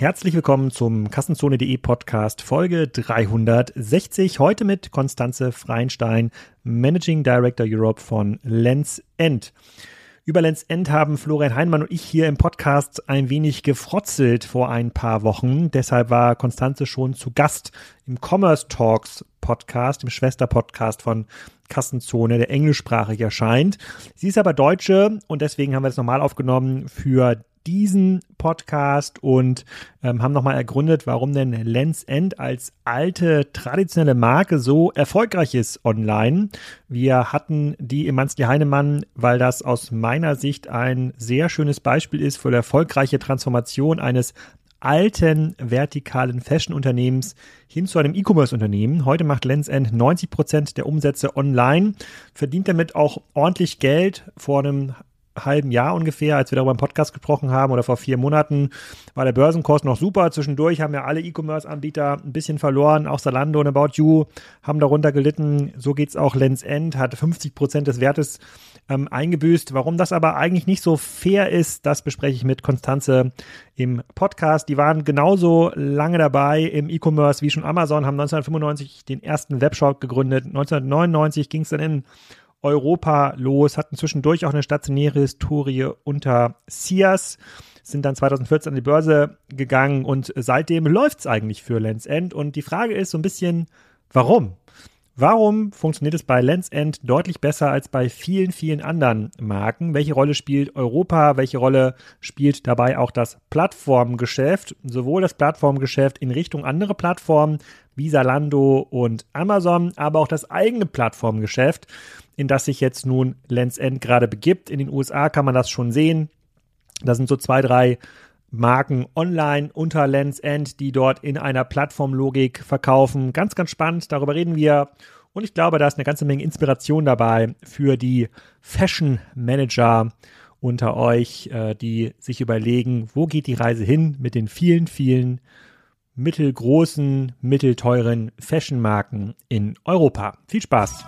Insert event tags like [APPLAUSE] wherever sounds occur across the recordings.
herzlich willkommen zum Kassenzone.de Podcast Folge 360. Heute mit Konstanze Freinstein, Managing Director Europe von Lens End. Über Lens End haben Florian Heinmann und ich hier im Podcast ein wenig gefrotzelt vor ein paar Wochen. Deshalb war Konstanze schon zu Gast im Commerce Talks Podcast, im Schwesterpodcast von Kassenzone, der englischsprachig erscheint. Sie ist aber Deutsche und deswegen haben wir das nochmal aufgenommen für diesen Podcast und ähm, haben nochmal ergründet, warum denn Lens End als alte traditionelle Marke so erfolgreich ist online. Wir hatten die Mansley Heinemann, weil das aus meiner Sicht ein sehr schönes Beispiel ist für die erfolgreiche Transformation eines alten vertikalen Fashion-Unternehmens hin zu einem E-Commerce-Unternehmen. Heute macht Lens End 90 Prozent der Umsätze online, verdient damit auch ordentlich Geld. Vor einem halben Jahr ungefähr, als wir darüber im Podcast gesprochen haben oder vor vier Monaten, war der Börsenkurs noch super. Zwischendurch haben ja alle E-Commerce-Anbieter ein bisschen verloren. Auch Salando und About You haben darunter gelitten. So geht's auch Lens End, hat 50 Prozent des Wertes ähm, eingebüßt. Warum das aber eigentlich nicht so fair ist, das bespreche ich mit Konstanze im Podcast. Die waren genauso lange dabei im E-Commerce wie schon Amazon, haben 1995 den ersten Webshop gegründet. 1999 ging es dann in Europa los, hatten zwischendurch auch eine stationäre Historie unter Sias, sind dann 2014 an die Börse gegangen und seitdem läuft es eigentlich für Lens End. Und die Frage ist so ein bisschen, warum? Warum funktioniert es bei Lens End deutlich besser als bei vielen, vielen anderen Marken? Welche Rolle spielt Europa? Welche Rolle spielt dabei auch das Plattformgeschäft? Sowohl das Plattformgeschäft in Richtung andere Plattformen wie Zalando und Amazon, aber auch das eigene Plattformgeschäft, in das sich jetzt nun Lens End gerade begibt. In den USA kann man das schon sehen. Da sind so zwei, drei Marken online unter Lens End, die dort in einer Plattformlogik verkaufen. Ganz, ganz spannend. Darüber reden wir. Und ich glaube, da ist eine ganze Menge Inspiration dabei für die Fashion Manager unter euch, äh, die sich überlegen, wo geht die Reise hin mit den vielen, vielen mittelgroßen, mittelteuren Fashion-Marken in Europa. Viel Spaß!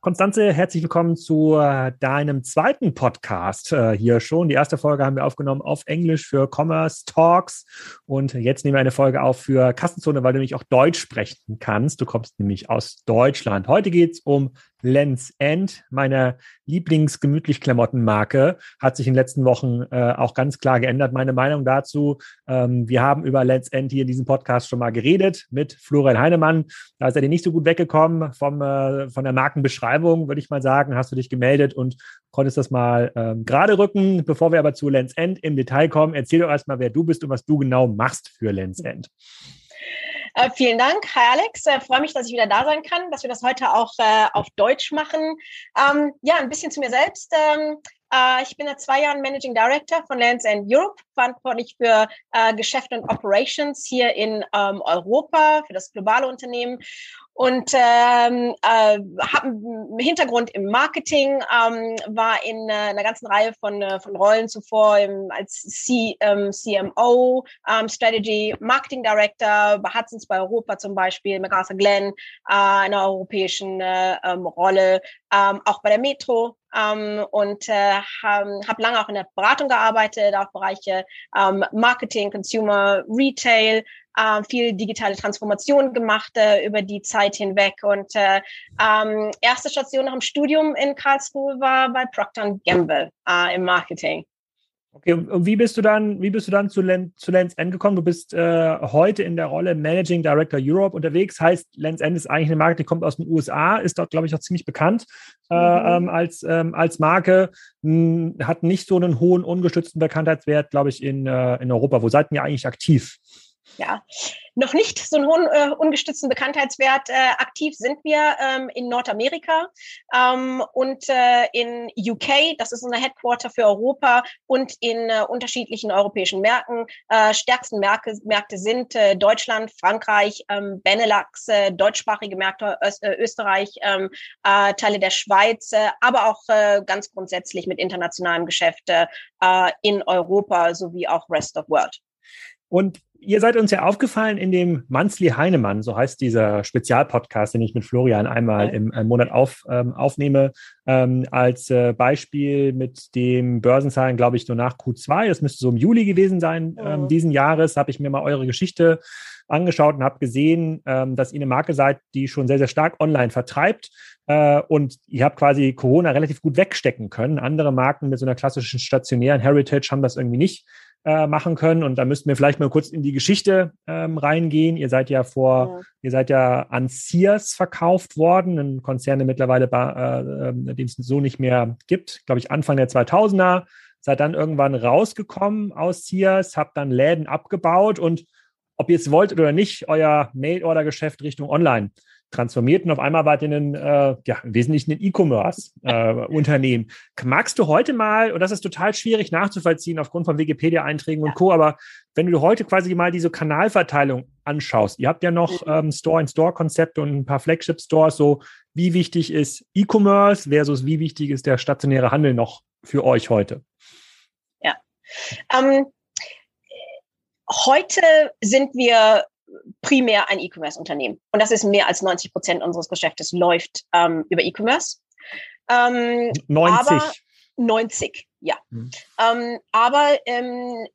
Konstanze, herzlich willkommen zu äh, deinem zweiten Podcast äh, hier schon. Die erste Folge haben wir aufgenommen auf Englisch für Commerce Talks und jetzt nehmen wir eine Folge auf für Kassenzone, weil du nämlich auch Deutsch sprechen kannst. Du kommst nämlich aus Deutschland. Heute geht es um Lens End, meine Lieblingsgemütlich Klamottenmarke, hat sich in den letzten Wochen äh, auch ganz klar geändert. Meine Meinung dazu, ähm, wir haben über Lens End hier in diesem Podcast schon mal geredet mit Florian Heinemann. Da ist er dir nicht so gut weggekommen vom, äh, von der Markenbeschreibung, würde ich mal sagen. Hast du dich gemeldet und konntest das mal ähm, gerade rücken. Bevor wir aber zu Lens End im Detail kommen, erzähl doch erstmal, wer du bist und was du genau machst für Lens End. Äh, vielen Dank. Hi Alex, äh, freue mich, dass ich wieder da sein kann, dass wir das heute auch äh, auf Deutsch machen. Ähm, ja, ein bisschen zu mir selbst. Ähm, äh, ich bin seit zwei Jahren Managing Director von Lands End Europe, verantwortlich für äh, Geschäft und Operations hier in ähm, Europa, für das globale Unternehmen und ähm, äh, habe einen Hintergrund im Marketing, ähm, war in äh, einer ganzen Reihe von, äh, von Rollen zuvor im, als C, ähm, CMO, ähm, Strategy Marketing Director bei Hudson's bei Europa zum Beispiel, McArthur Glenn, äh, einer europäischen äh, ähm, Rolle, ähm, auch bei der Metro ähm, und äh, habe hab lange auch in der Beratung gearbeitet, auch Bereiche ähm, Marketing, Consumer, Retail, äh, viel digitale Transformation gemacht äh, über die Zeit hinweg. Und äh, ähm, erste Station nach dem Studium in Karlsruhe war bei Procter Gamble äh, im Marketing. Okay, und wie bist du dann, wie bist du dann zu, Len, zu Lens End gekommen? Du bist äh, heute in der Rolle Managing Director Europe unterwegs. Heißt, Lens End ist eigentlich eine Marke, die kommt aus den USA, ist dort, glaube ich, auch ziemlich bekannt äh, mhm. ähm, als, ähm, als Marke, mh, hm, hat nicht so einen hohen ungestützten Bekanntheitswert, glaube ich, in, äh, in Europa. Wo seid ihr eigentlich aktiv? Ja, noch nicht so einen hohen äh, ungestützten Bekanntheitswert. Äh, aktiv sind wir ähm, in Nordamerika ähm, und äh, in UK, das ist unser Headquarter für Europa und in äh, unterschiedlichen europäischen Märkten. Äh, stärksten Märkte, Märkte sind äh, Deutschland, Frankreich, ähm, Benelux, äh, deutschsprachige Märkte, Öst, äh, Österreich, ähm, äh, Teile der Schweiz, äh, aber auch äh, ganz grundsätzlich mit internationalem Geschäft äh, in Europa sowie auch Rest of World. Und Ihr seid uns ja aufgefallen in dem Manzli Heinemann, so heißt dieser Spezialpodcast, den ich mit Florian einmal im, im Monat auf, ähm, aufnehme, ähm, als äh, Beispiel mit dem Börsenzahlen, glaube ich, nur nach Q2. Das müsste so im Juli gewesen sein ähm, diesen Jahres. Habe ich mir mal eure Geschichte angeschaut und habe gesehen, ähm, dass ihr eine Marke seid, die schon sehr, sehr stark online vertreibt. Äh, und ihr habt quasi Corona relativ gut wegstecken können. Andere Marken mit so einer klassischen stationären Heritage haben das irgendwie nicht äh, machen können. Und da müssten wir vielleicht mal kurz in die Geschichte ähm, reingehen. Ihr seid ja vor, ja. ihr seid ja an Sears verkauft worden, ein Konzern, der mittlerweile, äh, äh, den es so nicht mehr gibt, glaube ich, Anfang der 2000er. Seid dann irgendwann rausgekommen aus Sears, habt dann Läden abgebaut und ob ihr es wollt oder nicht, euer Mail-Order-Geschäft Richtung Online transformiert und auf einmal wart ihr ein, äh, ja, im Wesentlichen ein E-Commerce-Unternehmen. Äh, [LAUGHS] Magst du heute mal, und das ist total schwierig nachzuvollziehen aufgrund von Wikipedia-Einträgen und Co., aber wenn du heute quasi mal diese Kanalverteilung anschaust, ihr habt ja noch mhm. ähm, Store-in-Store-Konzepte und ein paar Flagship-Stores, so wie wichtig ist E-Commerce versus wie wichtig ist der stationäre Handel noch für euch heute? Ja. Ähm, heute sind wir primär ein E-Commerce-Unternehmen. Und das ist mehr als 90 Prozent unseres Geschäftes läuft ähm, über E-Commerce. Ähm, 90. 90, ja. Hm. Ähm, aber ähm,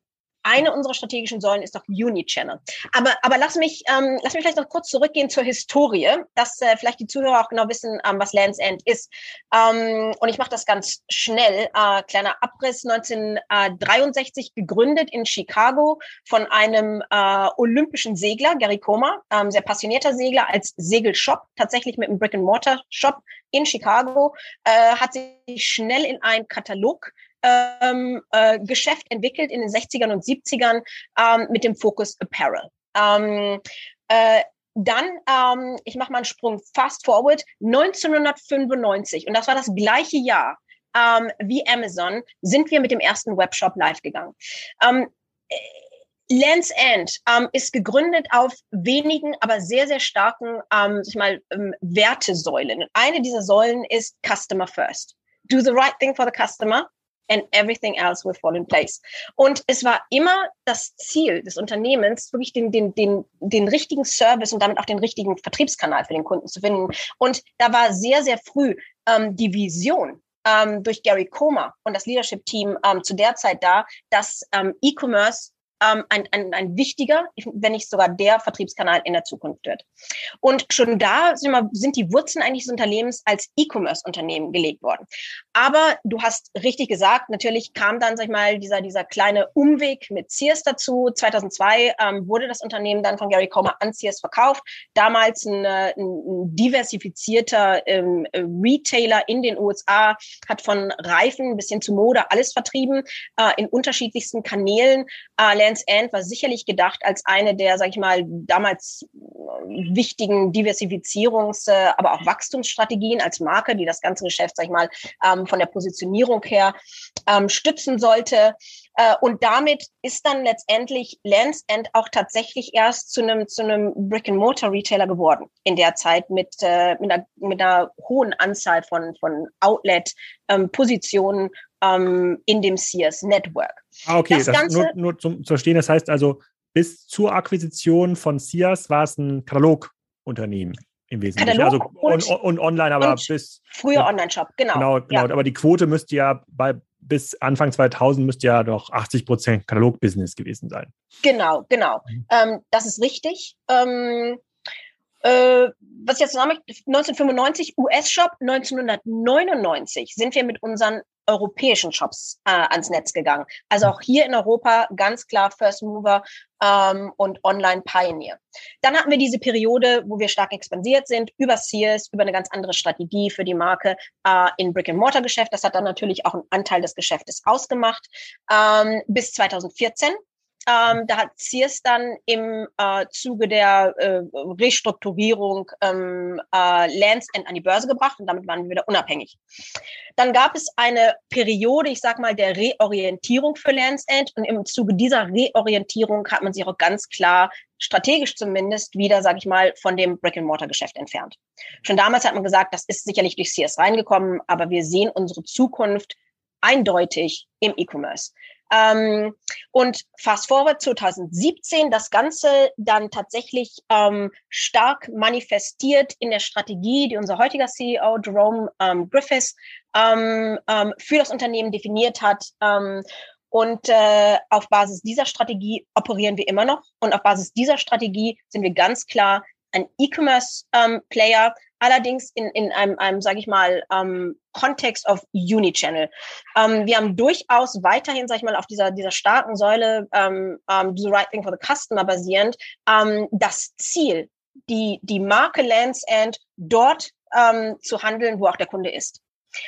eine unserer strategischen Säulen ist doch Unichannel. Aber, aber lass mich, ähm, lass mich vielleicht noch kurz zurückgehen zur Historie, dass äh, vielleicht die Zuhörer auch genau wissen, ähm, was Lands End ist. Ähm, und ich mache das ganz schnell. Äh, kleiner Abriss 1963 gegründet in Chicago von einem äh, olympischen Segler, Gary Coma, ähm, sehr passionierter Segler, als Segelshop, tatsächlich mit einem Brick-and-Mortar-Shop in Chicago, äh, hat sich schnell in einen Katalog ähm, äh, Geschäft entwickelt in den 60ern und 70ern ähm, mit dem Fokus Apparel. Ähm, äh, dann, ähm, ich mache mal einen Sprung fast forward, 1995, und das war das gleiche Jahr ähm, wie Amazon, sind wir mit dem ersten Webshop live gegangen. Ähm, äh, Lands End ähm, ist gegründet auf wenigen, aber sehr, sehr starken ähm, ich mal, ähm, Wertesäulen. Eine dieser Säulen ist Customer First. Do the right thing for the customer and everything else will fall in place. Und es war immer das Ziel des Unternehmens, wirklich den, den, den, den richtigen Service und damit auch den richtigen Vertriebskanal für den Kunden zu finden. Und da war sehr, sehr früh ähm, die Vision ähm, durch Gary Comer und das Leadership-Team ähm, zu der Zeit da, dass ähm, E-Commerce ähm, ein, ein, ein wichtiger, wenn nicht sogar der Vertriebskanal in der Zukunft wird. Und schon da sind, wir, sind die Wurzeln eigentlich des Unternehmens als E-Commerce-Unternehmen gelegt worden. Aber du hast richtig gesagt, natürlich kam dann, sag ich mal, dieser, dieser kleine Umweg mit Sears dazu. 2002 ähm, wurde das Unternehmen dann von Gary Comer an Sears verkauft. Damals ein, ein, ein diversifizierter ähm, Retailer in den USA, hat von Reifen bis hin zu Mode alles vertrieben, äh, in unterschiedlichsten Kanälen. Äh, Lands End war sicherlich gedacht als eine der, sag ich mal, damals äh, wichtigen Diversifizierungs-, äh, aber auch Wachstumsstrategien als Marke, die das ganze Geschäft, sag ich mal, ähm, von der Positionierung her ähm, stützen sollte. Äh, und damit ist dann letztendlich Lands End auch tatsächlich erst zu einem zu einem Brick-and-Mortar-Retailer geworden in der Zeit mit, mit, einer, mit einer hohen Anzahl von, von Outlet-Positionen ähm, in dem Sears Network. Ah, okay, das, das Ganze, nur, nur zum Verstehen, das heißt also, bis zur Akquisition von Sears war es ein Katalogunternehmen im Wesentlichen. Katalog also und, und, und online, aber bis. Früher Online-Shop, genau. Genau, genau. Ja. Aber die Quote müsste ja bei bis Anfang 2000 müsste ja doch 80 Prozent Katalog-Business gewesen sein. Genau, genau. Mhm. Ähm, das ist richtig. Ähm, äh, was ich jetzt möchte, 1995 US-Shop, 1999 sind wir mit unseren europäischen Shops äh, ans Netz gegangen. Also auch hier in Europa ganz klar First Mover ähm, und Online Pioneer. Dann hatten wir diese Periode, wo wir stark expandiert sind, über Sears, über eine ganz andere Strategie für die Marke äh, in Brick-and-Mortar-Geschäft. Das hat dann natürlich auch einen Anteil des Geschäftes ausgemacht. Ähm, bis 2014 ähm, da hat Sears dann im äh, Zuge der äh, Restrukturierung ähm, äh, Lands End an die Börse gebracht und damit waren wir wieder unabhängig. Dann gab es eine Periode, ich sag mal, der Reorientierung für Lands End und im Zuge dieser Reorientierung hat man sich auch ganz klar strategisch zumindest wieder, sage ich mal, von dem Brick-and-Mortar-Geschäft entfernt. Schon damals hat man gesagt, das ist sicherlich durch Sears reingekommen, aber wir sehen unsere Zukunft eindeutig im E-Commerce. Ähm, und fast forward 2017, das Ganze dann tatsächlich ähm, stark manifestiert in der Strategie, die unser heutiger CEO Jerome ähm, Griffiths ähm, ähm, für das Unternehmen definiert hat. Ähm, und äh, auf Basis dieser Strategie operieren wir immer noch. Und auf Basis dieser Strategie sind wir ganz klar ein E-Commerce-Player, ähm, allerdings in, in einem, einem sage ich mal, ähm, Kontext of Unichannel. Ähm, wir haben durchaus weiterhin, sage ich mal, auf dieser, dieser starken Säule ähm, ähm, Do the Right Thing for the Customer basierend ähm, das Ziel, die, die Marke Lands End dort ähm, zu handeln, wo auch der Kunde ist.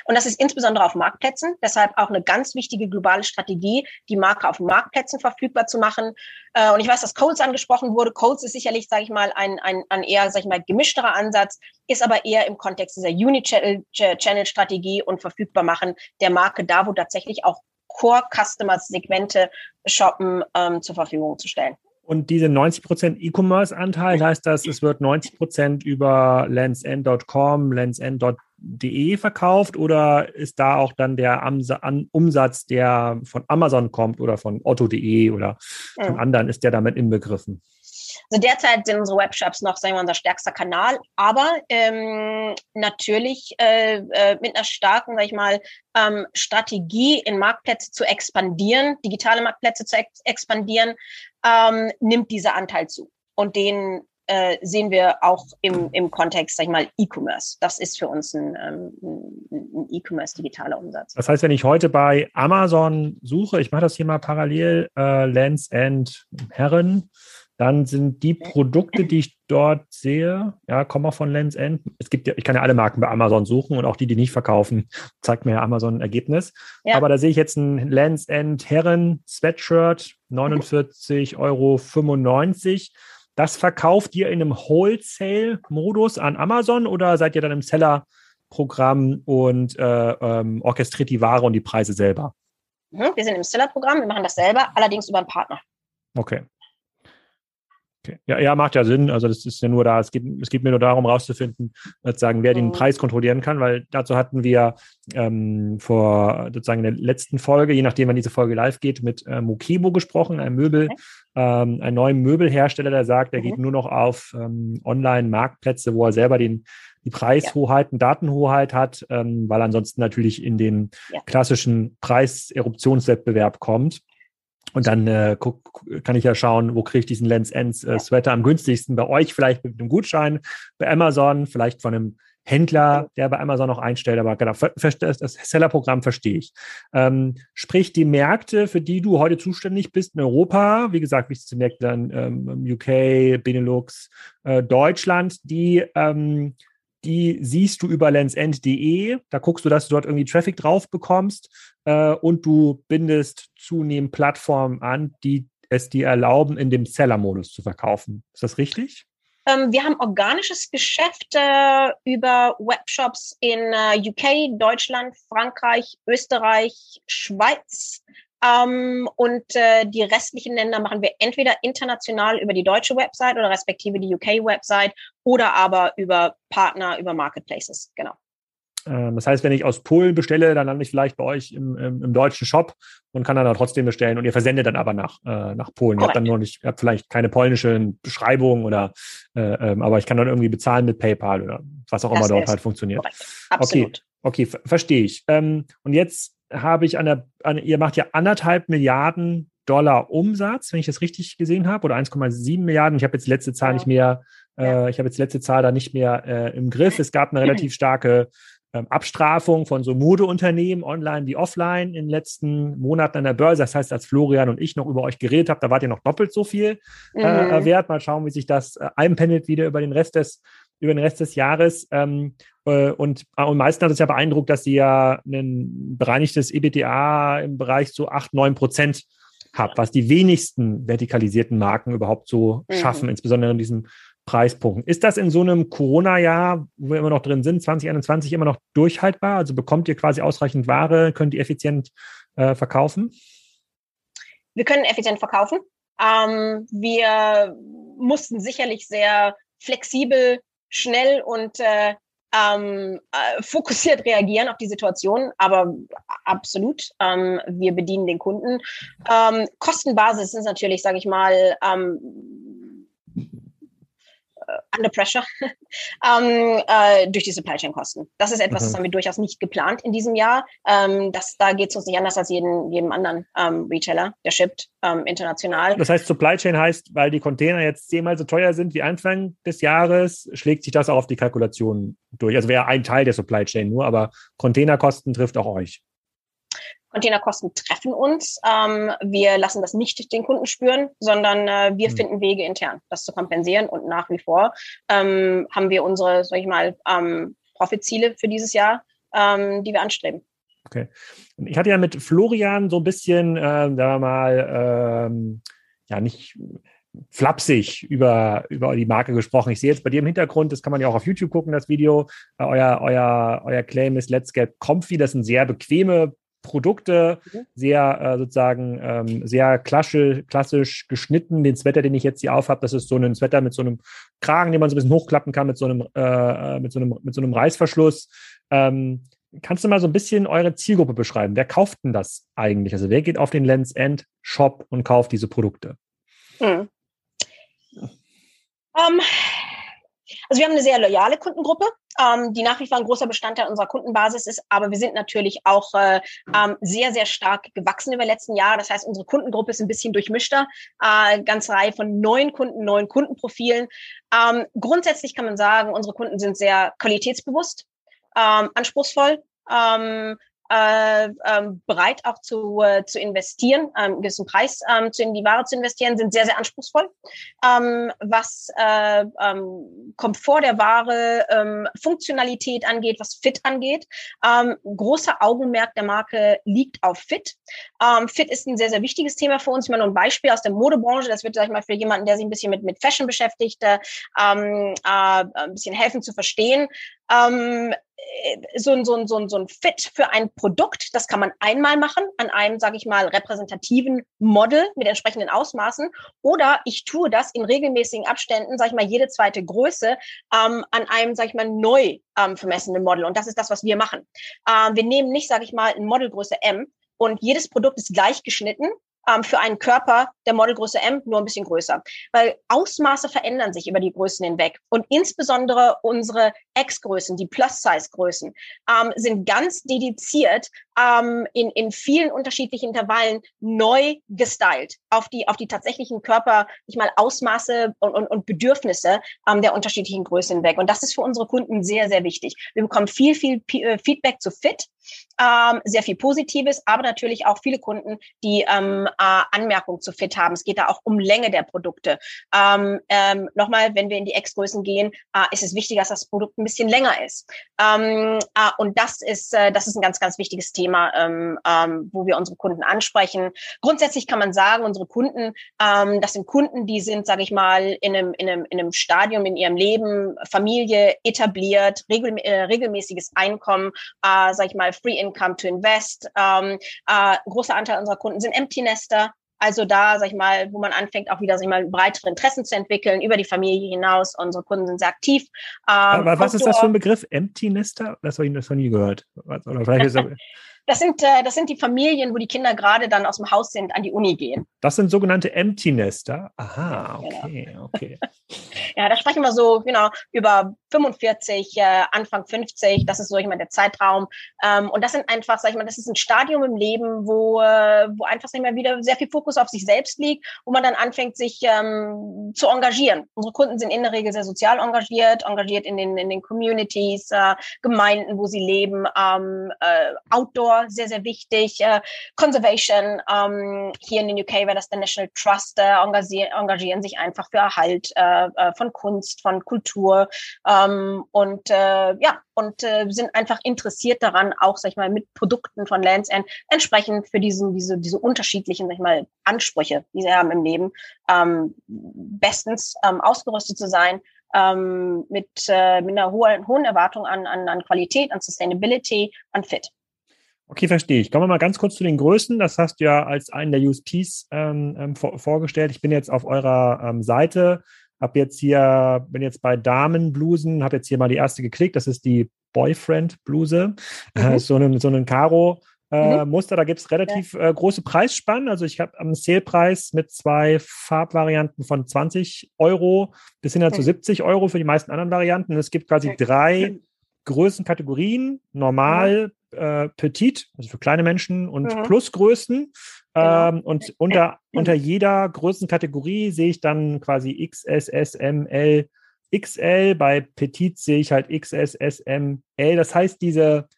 Und das ist insbesondere auf Marktplätzen. Deshalb auch eine ganz wichtige globale Strategie, die Marke auf Marktplätzen verfügbar zu machen. Äh, und ich weiß, dass Coles angesprochen wurde. Coles ist sicherlich, sage ich mal, ein, ein, ein eher, sage ich mal, gemischterer Ansatz, ist aber eher im Kontext dieser Uni-Channel-Strategie und verfügbar machen der Marke da, wo tatsächlich auch Core-Customer-Segmente shoppen ähm, zur Verfügung zu stellen. Und diese 90% E-Commerce-Anteil heißt das, es wird 90% über lensend.com, lensend.de verkauft oder ist da auch dann der Umsatz, der von Amazon kommt oder von otto.de oder von anderen, ist der damit inbegriffen? Also derzeit sind unsere Webshops noch, sagen wir, unser stärkster Kanal, aber ähm, natürlich äh, äh, mit einer starken, sag ich mal, ähm, Strategie in Marktplätze zu expandieren, digitale Marktplätze zu ex expandieren, ähm, nimmt dieser Anteil zu. Und den äh, sehen wir auch im, im Kontext, sag ich mal, E-Commerce. Das ist für uns ein, ähm, ein E-Commerce digitaler Umsatz. Das heißt, wenn ich heute bei Amazon suche, ich mache das hier mal parallel, äh, Lens and Herren, dann sind die Produkte, die ich dort sehe, ja, kommen auch von Lens End. Es gibt ja, ich kann ja alle Marken bei Amazon suchen und auch die, die nicht verkaufen, zeigt mir ja Amazon ein Ergebnis. Ja. Aber da sehe ich jetzt ein Lens End Herren Sweatshirt, 49,95 Euro. Das verkauft ihr in einem Wholesale-Modus an Amazon oder seid ihr dann im Seller-Programm und äh, ähm, orchestriert die Ware und die Preise selber? Mhm, wir sind im Seller-Programm, wir machen das selber, allerdings über einen Partner. Okay. Okay. Ja, ja, macht ja Sinn. Also das ist ja nur da, es geht, es geht mir nur darum, rauszufinden, sozusagen, wer den mhm. Preis kontrollieren kann, weil dazu hatten wir ähm, vor sozusagen in der letzten Folge, je nachdem, wann diese Folge live geht, mit äh, Mokebo gesprochen, ein Möbel, okay. ähm, ein neuer Möbelhersteller, der sagt, er mhm. geht nur noch auf ähm, Online-Marktplätze, wo er selber den die Preishoheit, ja. Datenhoheit hat, ähm, weil ansonsten natürlich in den ja. klassischen Preiseruptionswettbewerb kommt. Und dann äh, guck, kann ich ja schauen, wo kriege ich diesen Lens Ends äh, Sweater am günstigsten. Bei euch vielleicht mit einem Gutschein, bei Amazon, vielleicht von einem Händler, der bei Amazon noch einstellt. Aber genau, das Seller-Programm verstehe ich. Ähm, sprich, die Märkte, für die du heute zuständig bist in Europa, wie gesagt, wichtigste Märkte dann ähm, UK, Benelux, äh, Deutschland, die ähm, die siehst du über lensend.de. Da guckst du, dass du dort irgendwie Traffic drauf bekommst äh, und du bindest zunehmend Plattformen an, die es dir erlauben, in dem Seller-Modus zu verkaufen. Ist das richtig? Ähm, wir haben organisches Geschäft äh, über Webshops in äh, UK, Deutschland, Frankreich, Österreich, Schweiz, ähm, und äh, die restlichen Länder machen wir entweder international über die deutsche Website oder respektive die UK-Website oder aber über Partner, über Marketplaces. Genau. Ähm, das heißt, wenn ich aus Polen bestelle, dann lande ich vielleicht bei euch im, im, im deutschen Shop und kann dann trotzdem bestellen und ihr versendet dann aber nach, äh, nach Polen. Ihr habt dann nur nicht, ihr habt vielleicht keine polnische Beschreibung oder, äh, ähm, aber ich kann dann irgendwie bezahlen mit PayPal oder was auch das immer dort halt funktioniert. Absolut. Okay, okay verstehe ich. Ähm, und jetzt habe ich an der, an, ihr macht ja anderthalb Milliarden Dollar Umsatz, wenn ich das richtig gesehen habe, oder 1,7 Milliarden. Ich habe jetzt die letzte Zahl ja. nicht mehr, äh, ich habe jetzt die letzte Zahl da nicht mehr äh, im Griff. Es gab eine [CLEARS THROAT] relativ starke ähm, Abstrafung von so Modeunternehmen, online wie offline, in den letzten Monaten an der Börse. Das heißt, als Florian und ich noch über euch geredet haben, da wart ihr noch doppelt so viel äh, mhm. wert. Mal schauen, wie sich das äh, einpendelt wieder über den Rest des über den Rest des Jahres. Ähm, äh, und am meisten hat es ja beeindruckt, dass sie ja ein bereinigtes EBTA im Bereich so 8, 9 Prozent habt, was die wenigsten vertikalisierten Marken überhaupt so mhm. schaffen, insbesondere in diesen Preispunkten. Ist das in so einem Corona-Jahr, wo wir immer noch drin sind, 2021 immer noch durchhaltbar? Also bekommt ihr quasi ausreichend Ware, könnt ihr effizient äh, verkaufen? Wir können effizient verkaufen. Ähm, wir mussten sicherlich sehr flexibel schnell und äh, ähm, äh, fokussiert reagieren auf die Situation, aber absolut, ähm, wir bedienen den Kunden. Ähm, Kostenbasis ist natürlich, sage ich mal, ähm, under pressure [LAUGHS] ähm, äh, durch die Supply Chain Kosten. Das ist etwas, mhm. das haben wir durchaus nicht geplant in diesem Jahr. Ähm, das, da geht es uns nicht anders als jeden, jedem anderen ähm, Retailer, der shippt ähm, international. Das heißt, Supply Chain heißt, weil die Container jetzt zehnmal so teuer sind wie Anfang des Jahres, schlägt sich das auch auf die Kalkulation durch. Also wäre ein Teil der Supply Chain nur, aber Containerkosten trifft auch euch. Containerkosten treffen uns. Ähm, wir lassen das nicht den Kunden spüren, sondern äh, wir mhm. finden Wege intern, das zu kompensieren. Und nach wie vor ähm, haben wir unsere, sag ich mal, ähm, Profitziele für dieses Jahr, ähm, die wir anstreben. Okay. Ich hatte ja mit Florian so ein bisschen, äh, sagen wir mal, ähm, ja, nicht flapsig über, über die Marke gesprochen. Ich sehe jetzt bei dir im Hintergrund, das kann man ja auch auf YouTube gucken, das Video. Äh, euer, euer, euer Claim ist Let's Get Comfy. Das sind sehr bequeme Produkte, mhm. sehr äh, sozusagen ähm, sehr klassisch, klassisch geschnitten. Den Sweater, den ich jetzt hier aufhab, das ist so ein Sweater mit so einem Kragen, den man so ein bisschen hochklappen kann, mit so einem, äh, mit so einem, mit so einem Reißverschluss. Ähm, kannst du mal so ein bisschen eure Zielgruppe beschreiben? Wer kauft denn das eigentlich? Also wer geht auf den Lens End Shop und kauft diese Produkte? Mhm. Um, also wir haben eine sehr loyale Kundengruppe ähm, die nach wie vor ein großer Bestandteil unserer Kundenbasis ist. Aber wir sind natürlich auch äh, ähm, sehr, sehr stark gewachsen über die letzten Jahre. Das heißt, unsere Kundengruppe ist ein bisschen durchmischter. Äh, ganz Reihe von neuen Kunden, neuen Kundenprofilen. Ähm, grundsätzlich kann man sagen, unsere Kunden sind sehr qualitätsbewusst, ähm, anspruchsvoll. Ähm, äh, ähm, bereit auch zu, äh, zu investieren, ähm, gewissen Preis ähm, zu in die Ware zu investieren, sind sehr, sehr anspruchsvoll. Ähm, was äh, ähm, Komfort der Ware, ähm, Funktionalität angeht, was Fit angeht. Ähm, großer Augenmerk der Marke liegt auf Fit. Ähm, Fit ist ein sehr, sehr wichtiges Thema für uns. Ich meine, nur ein Beispiel aus der Modebranche, das wird, sag ich mal, für jemanden, der sich ein bisschen mit, mit Fashion beschäftigt, äh, ähm, äh, ein bisschen helfen zu verstehen. Ähm, äh, so ein, so, ein, so, ein, so ein Fit für ein Produkt, das kann man einmal machen an einem, sage ich mal, repräsentativen Model mit entsprechenden Ausmaßen. Oder ich tue das in regelmäßigen Abständen, sage ich mal, jede zweite Größe ähm, an einem, sage ich mal, neu ähm, vermessenen Model. Und das ist das, was wir machen. Ähm, wir nehmen nicht, sage ich mal, ein Modelgröße M und jedes Produkt ist gleich geschnitten, ähm, für einen Körper der Modelgröße M nur ein bisschen größer. Weil Ausmaße verändern sich über die Größen hinweg. Und insbesondere unsere X-Größen, die Plus-Size-Größen, ähm, sind ganz dediziert ähm, in, in vielen unterschiedlichen Intervallen neu gestylt auf die, auf die tatsächlichen Körper, ich mal Ausmaße und, und, und Bedürfnisse ähm, der unterschiedlichen Größen hinweg. Und das ist für unsere Kunden sehr, sehr wichtig. Wir bekommen viel, viel äh, Feedback zu Fit, ähm, sehr viel Positives, aber natürlich auch viele Kunden, die ähm, äh, Anmerkungen zu Fit haben. Es geht da auch um Länge der Produkte. Ähm, ähm, Nochmal, wenn wir in die X-Größen gehen, äh, ist es wichtig, dass das Produkt ein bisschen länger ist. Ähm, äh, und das ist, äh, das ist ein ganz, ganz wichtiges Thema, ähm, ähm, wo wir unsere Kunden ansprechen. Grundsätzlich kann man sagen, unsere Kunden, ähm, das sind Kunden, die sind, sage ich mal, in einem, in, einem, in einem Stadium in ihrem Leben, Familie etabliert, regel, äh, regelmäßiges Einkommen, äh, sage ich mal, Free Income to Invest. Ähm, äh, großer Anteil unserer Kunden sind Empty Nester. Also da, sag ich mal, wo man anfängt, auch wieder sag ich mal, breitere Interessen zu entwickeln über die Familie hinaus. Unsere Kunden sind sehr aktiv. Ähm, Aber was ist das für ein Begriff? Empty Nester? Das habe ich noch nie gehört. Oder vielleicht ist [LAUGHS] Das sind, äh, das sind die Familien, wo die Kinder gerade dann aus dem Haus sind, an die Uni gehen. Das sind sogenannte Empty Nester. Aha, genau. okay, genau. okay. [LAUGHS] ja, da sprechen wir so genau über 45, äh, Anfang 50. Das ist so ich mal der Zeitraum. Ähm, und das sind einfach, sag ich mal, das ist ein Stadium im Leben, wo, äh, wo einfach sag ich mal wieder sehr viel Fokus auf sich selbst liegt, wo man dann anfängt, sich ähm, zu engagieren. Unsere Kunden sind in der Regel sehr sozial engagiert, engagiert in den in den Communities, äh, Gemeinden, wo sie leben, ähm, äh, Outdoor sehr, sehr wichtig. Äh, Conservation, ähm, hier in den UK wäre das der National Trust, äh, engagieren, engagieren sich einfach für Erhalt äh, äh, von Kunst, von Kultur ähm, und äh, ja, und äh, sind einfach interessiert daran, auch, sag ich mal, mit Produkten von Lands End entsprechend für diesen, diese, diese unterschiedlichen, sag ich mal, Ansprüche, die sie haben im Leben, ähm, bestens ähm, ausgerüstet zu sein, ähm, mit, äh, mit einer hohen, hohen Erwartung an, an, an Qualität, an Sustainability, an Fit. Okay, verstehe ich. Kommen wir mal ganz kurz zu den Größen. Das hast du ja als einen der USPs ähm, ähm, vor, vorgestellt. Ich bin jetzt auf eurer ähm, Seite. Habe jetzt hier, bin jetzt bei Damenblusen, habe jetzt hier mal die erste geklickt. Das ist die Boyfriend-Bluse. Mhm. Äh, so ein so Karo. Äh, mhm. Muster, da gibt es relativ ja. äh, große Preisspannen. Also ich habe am Sale-Preis mit zwei Farbvarianten von 20 Euro bis hin zu 70 Euro für die meisten anderen Varianten. Es gibt quasi drei Größenkategorien, normal, äh, petit, also für kleine Menschen und mhm. Plusgrößen. Genau. Ähm, und unter, unter jeder Größenkategorie sehe ich dann quasi XS, L, XL. Bei Petit sehe ich halt XS, S, M, L. Das heißt, diese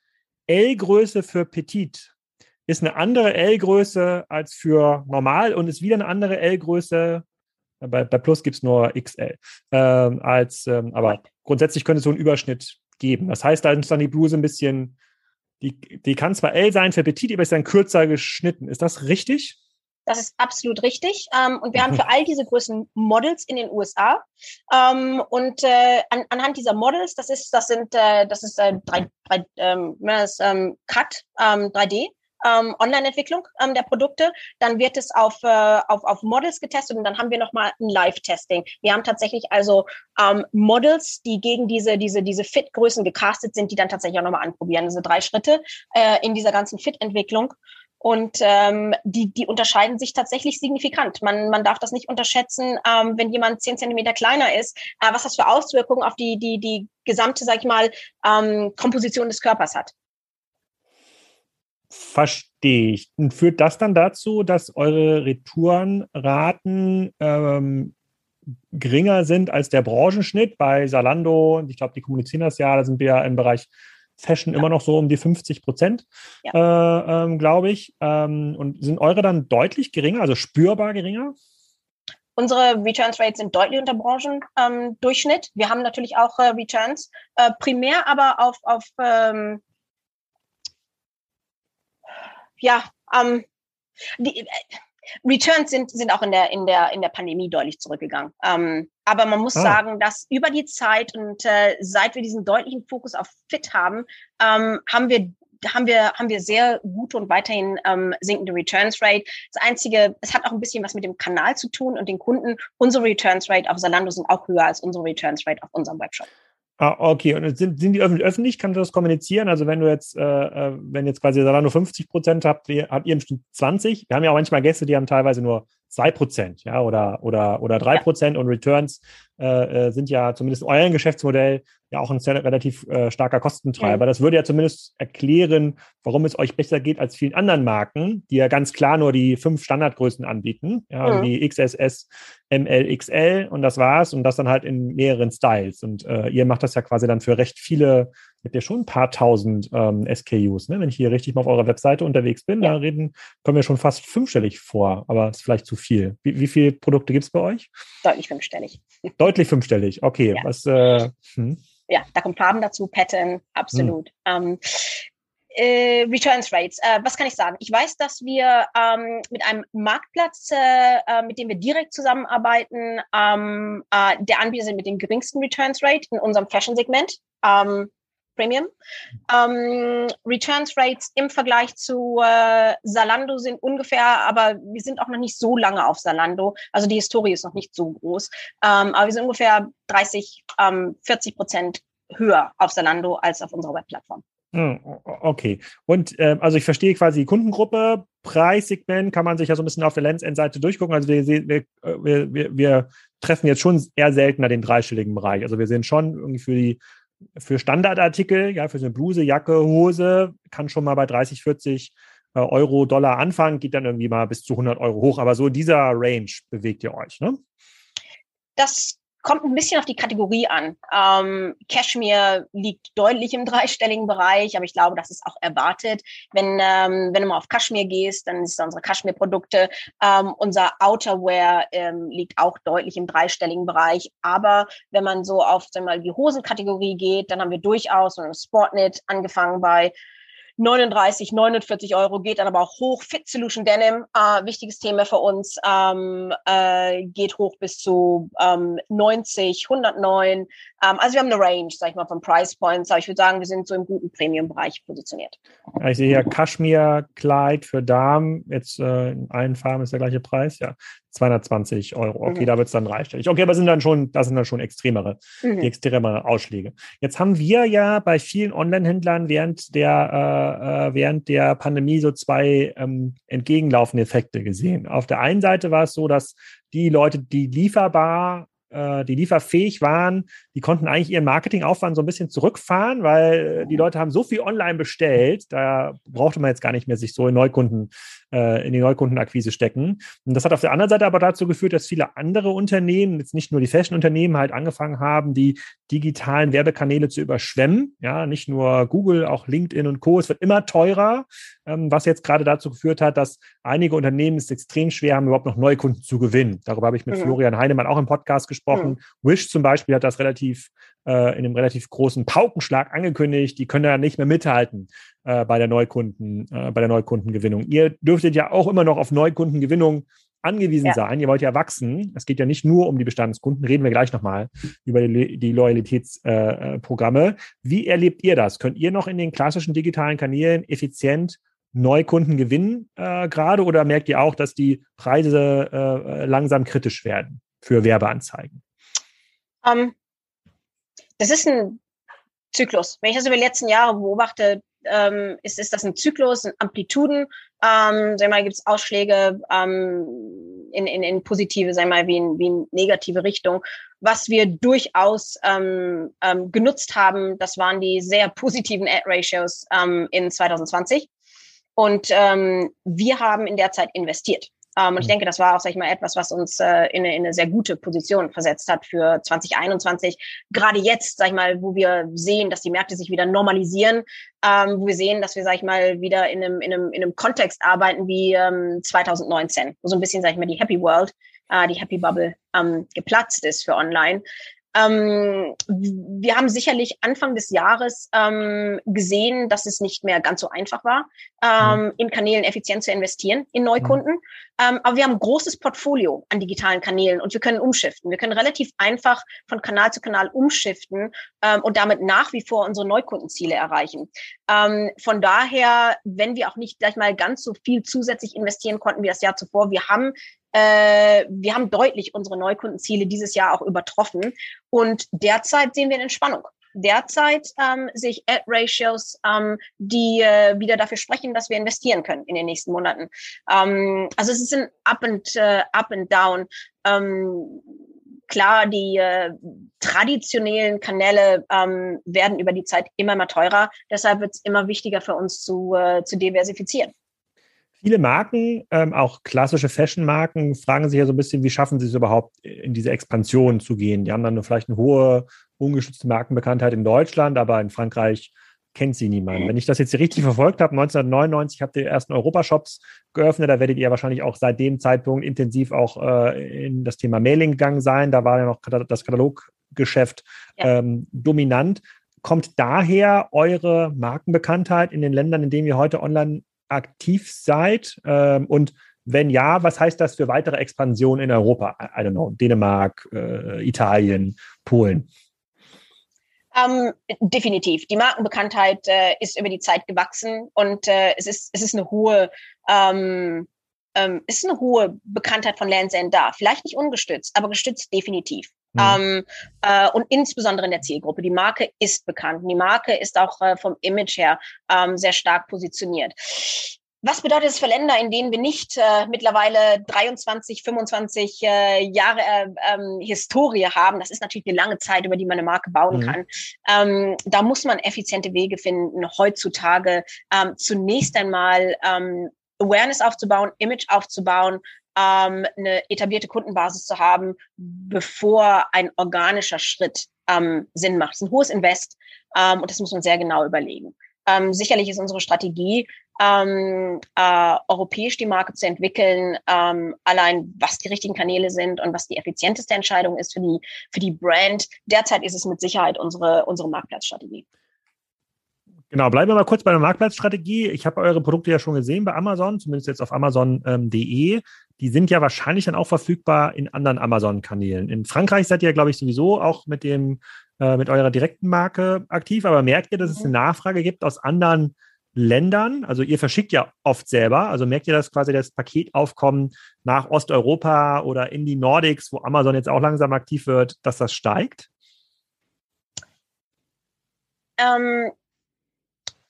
L-Größe für Petit ist eine andere L-Größe als für normal und ist wieder eine andere L-Größe. Bei, bei Plus gibt es nur XL. Ähm, als, ähm, aber grundsätzlich könnte es so einen Überschnitt geben. Das heißt, da ist dann die Bluse ein bisschen die, die kann zwar L sein für Petit, aber ist dann kürzer geschnitten. Ist das richtig? Das ist absolut richtig. Ähm, und wir haben für all diese Größen Models in den USA. Ähm, und äh, an, anhand dieser Models, das ist, das sind, äh, das ist äh, drei, drei ähm, das, ähm, Cut, ähm, 3D ähm, Online-Entwicklung ähm, der Produkte. Dann wird es auf, äh, auf, auf Models getestet und dann haben wir nochmal ein Live-Testing. Wir haben tatsächlich also ähm, Models, die gegen diese, diese, diese Fit-Größen gecastet sind, die dann tatsächlich auch nochmal anprobieren. Das sind drei Schritte äh, in dieser ganzen Fit-Entwicklung. Und ähm, die, die unterscheiden sich tatsächlich signifikant. Man, man darf das nicht unterschätzen, ähm, wenn jemand zehn Zentimeter kleiner ist, äh, was das für Auswirkungen auf die, die, die gesamte, sag ich mal, ähm, Komposition des Körpers hat. Verstehe ich. Und führt das dann dazu, dass eure Retourenraten ähm, geringer sind als der Branchenschnitt bei Salando? Ich glaube, die kommunizieren das ja, da sind wir ja im Bereich Fashion ja. immer noch so um die 50 Prozent, ja. äh, ähm, glaube ich. Ähm, und sind eure dann deutlich geringer, also spürbar geringer? Unsere Returns Rates sind deutlich unter Branchendurchschnitt. Ähm, wir haben natürlich auch äh, Returns, äh, primär aber auf, auf ähm, ja, ähm, die, äh, Returns sind, sind auch in der, in, der, in der Pandemie deutlich zurückgegangen. Ähm, aber man muss ah. sagen, dass über die Zeit und äh, seit wir diesen deutlichen Fokus auf Fit haben, ähm, haben wir haben wir, haben wir sehr gute und weiterhin ähm, sinkende Returns Rate. Das Einzige, es hat auch ein bisschen was mit dem Kanal zu tun und den Kunden. Unsere Returns Rate auf Zalando sind auch höher als unsere Returns Rate auf unserem Webshop. Ah, okay. Und sind, sind die öffentlich? Kannst du das kommunizieren? Also wenn du jetzt, äh, äh wenn jetzt quasi Salando 50 Prozent habt, habt ihr bestimmt 20. Wir haben ja auch manchmal Gäste, die haben teilweise nur 2 Prozent, ja, oder, oder, oder 3 Prozent und Returns äh, äh, sind ja zumindest in eurem Geschäftsmodell ja auch ein relativ äh, starker Kostentreiber. Das würde ja zumindest erklären, warum es euch besser geht als vielen anderen Marken, die ja ganz klar nur die fünf Standardgrößen anbieten, ja, mhm. die XSS, ML, XL und das war's und das dann halt in mehreren Styles. Und äh, ihr macht das ja quasi dann für recht viele habt ihr schon ein paar tausend ähm, SKUs. Ne? Wenn ich hier richtig mal auf eurer Webseite unterwegs bin, ja. da reden, kommen wir schon fast fünfstellig vor, aber ist vielleicht zu viel. Wie, wie viele Produkte gibt es bei euch? Deutlich fünfstellig. [LAUGHS] Deutlich fünfstellig, okay. Ja. Was, äh, hm? ja, da kommt Farben dazu, Pattern, absolut. Hm. Ähm, äh, Returns Rates. Äh, was kann ich sagen? Ich weiß, dass wir ähm, mit einem Marktplatz, äh, äh mit dem wir direkt zusammenarbeiten, ähm, äh, der Anbieter sind mit dem geringsten Returns Rate in unserem Fashion-Segment. Ähm, Premium. Ähm, Returns Rates im Vergleich zu äh, Salando sind ungefähr, aber wir sind auch noch nicht so lange auf Salando. Also die Historie ist noch nicht so groß. Ähm, aber wir sind ungefähr 30, ähm, 40 Prozent höher auf Salando als auf unserer Webplattform. Hm, okay. Und äh, also ich verstehe quasi die Kundengruppe, Preissegment kann man sich ja so ein bisschen auf der Lens-End-Seite durchgucken. Also wir, wir, wir, wir, wir treffen jetzt schon eher seltener den dreistelligen Bereich. Also wir sehen schon irgendwie für die für Standardartikel, ja, für so eine Bluse, Jacke, Hose, kann schon mal bei 30, 40 äh, Euro, Dollar anfangen, geht dann irgendwie mal bis zu 100 Euro hoch. Aber so dieser Range bewegt ihr euch, ne? Das kommt ein bisschen auf die Kategorie an. Ähm, Cashmere liegt deutlich im dreistelligen Bereich, aber ich glaube, das ist auch erwartet. Wenn, ähm, wenn du mal auf Cashmere gehst, dann ist unsere Cashmere-Produkte. Ähm, unser Outerwear ähm, liegt auch deutlich im dreistelligen Bereich. Aber wenn man so auf sagen wir mal, die Hosenkategorie geht, dann haben wir durchaus ein Sportnet angefangen bei 39, 49 Euro, geht dann aber auch hoch. Fit Solution Denim, äh, wichtiges Thema für uns, ähm, äh, geht hoch bis zu ähm, 90, 109. Ähm, also wir haben eine Range, sag ich mal, von Price Points, aber ich würde sagen, wir sind so im guten Premium-Bereich positioniert. Ja, ich sehe ja Kaschmir-Kleid für Damen, jetzt äh, in allen Farben ist der gleiche Preis, ja. 220 Euro. Okay, mhm. da wird es dann dreistellig. Okay, aber sind dann schon, das sind dann schon extremere, mhm. extremere Ausschläge. Jetzt haben wir ja bei vielen Online-Händlern während der, äh, äh, während der Pandemie so zwei ähm, entgegenlaufende Effekte gesehen. Auf der einen Seite war es so, dass die Leute, die lieferbar die lieferfähig waren, die konnten eigentlich ihren Marketingaufwand so ein bisschen zurückfahren, weil die Leute haben so viel online bestellt, da brauchte man jetzt gar nicht mehr sich so in Neukunden, äh, in die Neukundenakquise stecken. Und das hat auf der anderen Seite aber dazu geführt, dass viele andere Unternehmen, jetzt nicht nur die Fashion-Unternehmen, halt angefangen haben, die digitalen Werbekanäle zu überschwemmen. Ja, nicht nur Google, auch LinkedIn und Co. Es wird immer teurer, ähm, was jetzt gerade dazu geführt hat, dass einige Unternehmen es extrem schwer haben, überhaupt noch Neukunden zu gewinnen. Darüber habe ich mit mhm. Florian Heinemann auch im Podcast gesprochen. Mhm. Wish zum Beispiel hat das relativ äh, in einem relativ großen Paukenschlag angekündigt. Die können da nicht mehr mithalten äh, bei der Neukunden, äh, bei der Neukundengewinnung. Ihr dürftet ja auch immer noch auf Neukundengewinnung angewiesen ja. sein. Ihr wollt ja wachsen. Es geht ja nicht nur um die Bestandskunden. Reden wir gleich nochmal über die, die Loyalitätsprogramme. Äh, Wie erlebt ihr das? Könnt ihr noch in den klassischen digitalen Kanälen effizient Neukunden gewinnen äh, gerade oder merkt ihr auch, dass die Preise äh, langsam kritisch werden für Werbeanzeigen? Um, ähm, das ist ein Zyklus. Wenn ich das über die letzten Jahre beobachte, ähm, ist, ist das ein Zyklus, ein Amplituden. Ähm, sag mal, gibt es Ausschläge ähm, in, in, in positive, sag mal, wie in, wie in negative Richtung. Was wir durchaus ähm, ähm, genutzt haben, das waren die sehr positiven Ad-Ratios ähm, in 2020. Und ähm, wir haben in der Zeit investiert. Ähm, und ich mhm. denke, das war auch, sag ich mal, etwas, was uns äh, in, eine, in eine sehr gute Position versetzt hat für 2021. Gerade jetzt, sag ich mal, wo wir sehen, dass die Märkte sich wieder normalisieren, ähm, wo wir sehen, dass wir, sag ich mal, wieder in einem, in einem, in einem Kontext arbeiten wie ähm, 2019, wo so ein bisschen, sag ich mal, die Happy World, äh, die Happy Bubble ähm, geplatzt ist für online. Ähm, wir haben sicherlich Anfang des Jahres ähm, gesehen, dass es nicht mehr ganz so einfach war, ähm, mhm. in Kanälen effizient zu investieren, in Neukunden. Mhm. Ähm, aber wir haben ein großes Portfolio an digitalen Kanälen und wir können umschiften. Wir können relativ einfach von Kanal zu Kanal umschiften ähm, und damit nach wie vor unsere Neukundenziele erreichen. Ähm, von daher, wenn wir auch nicht gleich mal ganz so viel zusätzlich investieren konnten wie das Jahr zuvor, wir haben äh, wir haben deutlich unsere Neukundenziele dieses Jahr auch übertroffen. Und derzeit sehen wir eine Entspannung. Derzeit ähm, sehe ich Ad-Ratios, ähm, die äh, wieder dafür sprechen, dass wir investieren können in den nächsten Monaten. Ähm, also es ist ein Up and, äh, up and Down. Ähm, klar, die äh, traditionellen Kanäle ähm, werden über die Zeit immer mehr teurer. Deshalb wird es immer wichtiger für uns zu, äh, zu diversifizieren. Viele Marken, ähm, auch klassische Fashion-Marken, fragen sich ja so ein bisschen, wie schaffen sie es überhaupt, in diese Expansion zu gehen? Die haben dann vielleicht eine hohe, ungeschützte Markenbekanntheit in Deutschland, aber in Frankreich kennt sie niemand. Wenn ich das jetzt richtig verfolgt habe, 1999 habt ihr die ersten Europashops geöffnet, da werdet ihr wahrscheinlich auch seit dem Zeitpunkt intensiv auch äh, in das Thema Mailing gegangen sein. Da war ja noch das Kataloggeschäft ja. ähm, dominant. Kommt daher eure Markenbekanntheit in den Ländern, in denen ihr heute online aktiv seid? Ähm, und wenn ja, was heißt das für weitere Expansion in Europa? I don't know, Dänemark, äh, Italien, Polen. Ähm, definitiv. Die Markenbekanntheit äh, ist über die Zeit gewachsen und äh, es ist es ist eine hohe ähm, ähm, ist eine hohe Bekanntheit von Lands End da. Vielleicht nicht ungestützt, aber gestützt definitiv. Mhm. Ähm, äh, und insbesondere in der Zielgruppe. Die Marke ist bekannt. Die Marke ist auch äh, vom Image her ähm, sehr stark positioniert. Was bedeutet es für Länder, in denen wir nicht äh, mittlerweile 23, 25 äh, Jahre äh, ähm, Historie haben? Das ist natürlich eine lange Zeit, über die man eine Marke bauen mhm. kann. Ähm, da muss man effiziente Wege finden, heutzutage ähm, zunächst einmal ähm, Awareness aufzubauen, Image aufzubauen, ähm, eine etablierte Kundenbasis zu haben, bevor ein organischer Schritt ähm, Sinn macht. Es ist ein hohes Invest ähm, und das muss man sehr genau überlegen. Ähm, sicherlich ist unsere Strategie, ähm, äh, europäisch die Marke zu entwickeln, ähm, allein was die richtigen Kanäle sind und was die effizienteste Entscheidung ist für die, für die Brand. Derzeit ist es mit Sicherheit unsere, unsere Marktplatzstrategie. Genau, bleiben wir mal kurz bei der Marktplatzstrategie. Ich habe eure Produkte ja schon gesehen bei Amazon, zumindest jetzt auf amazon.de. Ähm, die sind ja wahrscheinlich dann auch verfügbar in anderen Amazon-Kanälen. In Frankreich seid ihr, glaube ich, sowieso auch mit dem äh, mit eurer direkten Marke aktiv, aber merkt ihr, dass es eine mhm. Nachfrage gibt aus anderen Ländern? Also ihr verschickt ja oft selber, also merkt ihr, dass quasi das Paketaufkommen nach Osteuropa oder in die Nordics, wo Amazon jetzt auch langsam aktiv wird, dass das steigt? Ähm,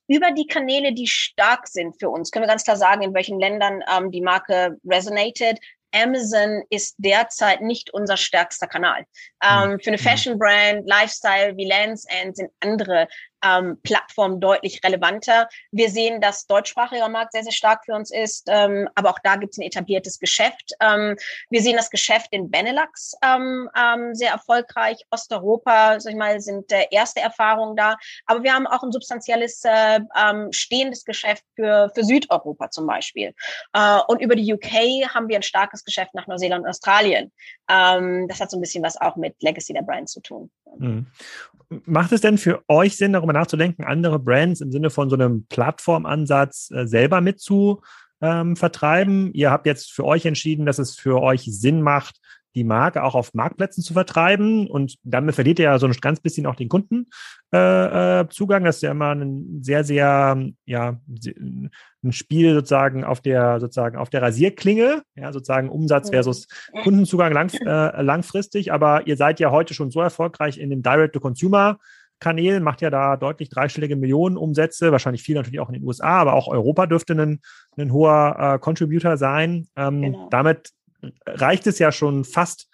über die Kanäle, die stark sind für uns, können wir ganz klar sagen, in welchen Ländern ähm, die Marke resonated. Amazon ist derzeit nicht unser stärkster Kanal. Ähm, hm. für eine hm. Fashion Brand, Lifestyle wie Lands End sind andere ähm, Plattform deutlich relevanter. Wir sehen, dass deutschsprachiger Markt sehr, sehr stark für uns ist, ähm, aber auch da gibt es ein etabliertes Geschäft. Ähm, wir sehen das Geschäft in Benelux ähm, ähm, sehr erfolgreich. Osteuropa, sag ich mal, sind äh, erste Erfahrungen da, aber wir haben auch ein substanzielles äh, ähm, stehendes Geschäft für, für Südeuropa zum Beispiel. Äh, und über die UK haben wir ein starkes Geschäft nach Neuseeland und Australien. Ähm, das hat so ein bisschen was auch mit Legacy der Brand zu tun. Mhm. Macht es denn für euch Sinn, darüber nachzudenken, andere Brands im Sinne von so einem Plattformansatz äh, selber mit zu ähm, vertreiben? Ihr habt jetzt für euch entschieden, dass es für euch Sinn macht, die Marke auch auf Marktplätzen zu vertreiben und damit verliert ihr ja so ein ganz bisschen auch den Kundenzugang. Äh, äh, das ist ja immer ein sehr, sehr, ja, ein Spiel sozusagen auf der, sozusagen auf der Rasierklinge, ja, sozusagen Umsatz versus Kundenzugang lang, äh, langfristig. Aber ihr seid ja heute schon so erfolgreich in dem Direct-to-Consumer Kanälen, macht ja da deutlich dreistellige Millionen Umsätze, wahrscheinlich viel natürlich auch in den USA, aber auch Europa dürfte ein, ein hoher äh, Contributor sein. Ähm, genau. Damit reicht es ja schon fast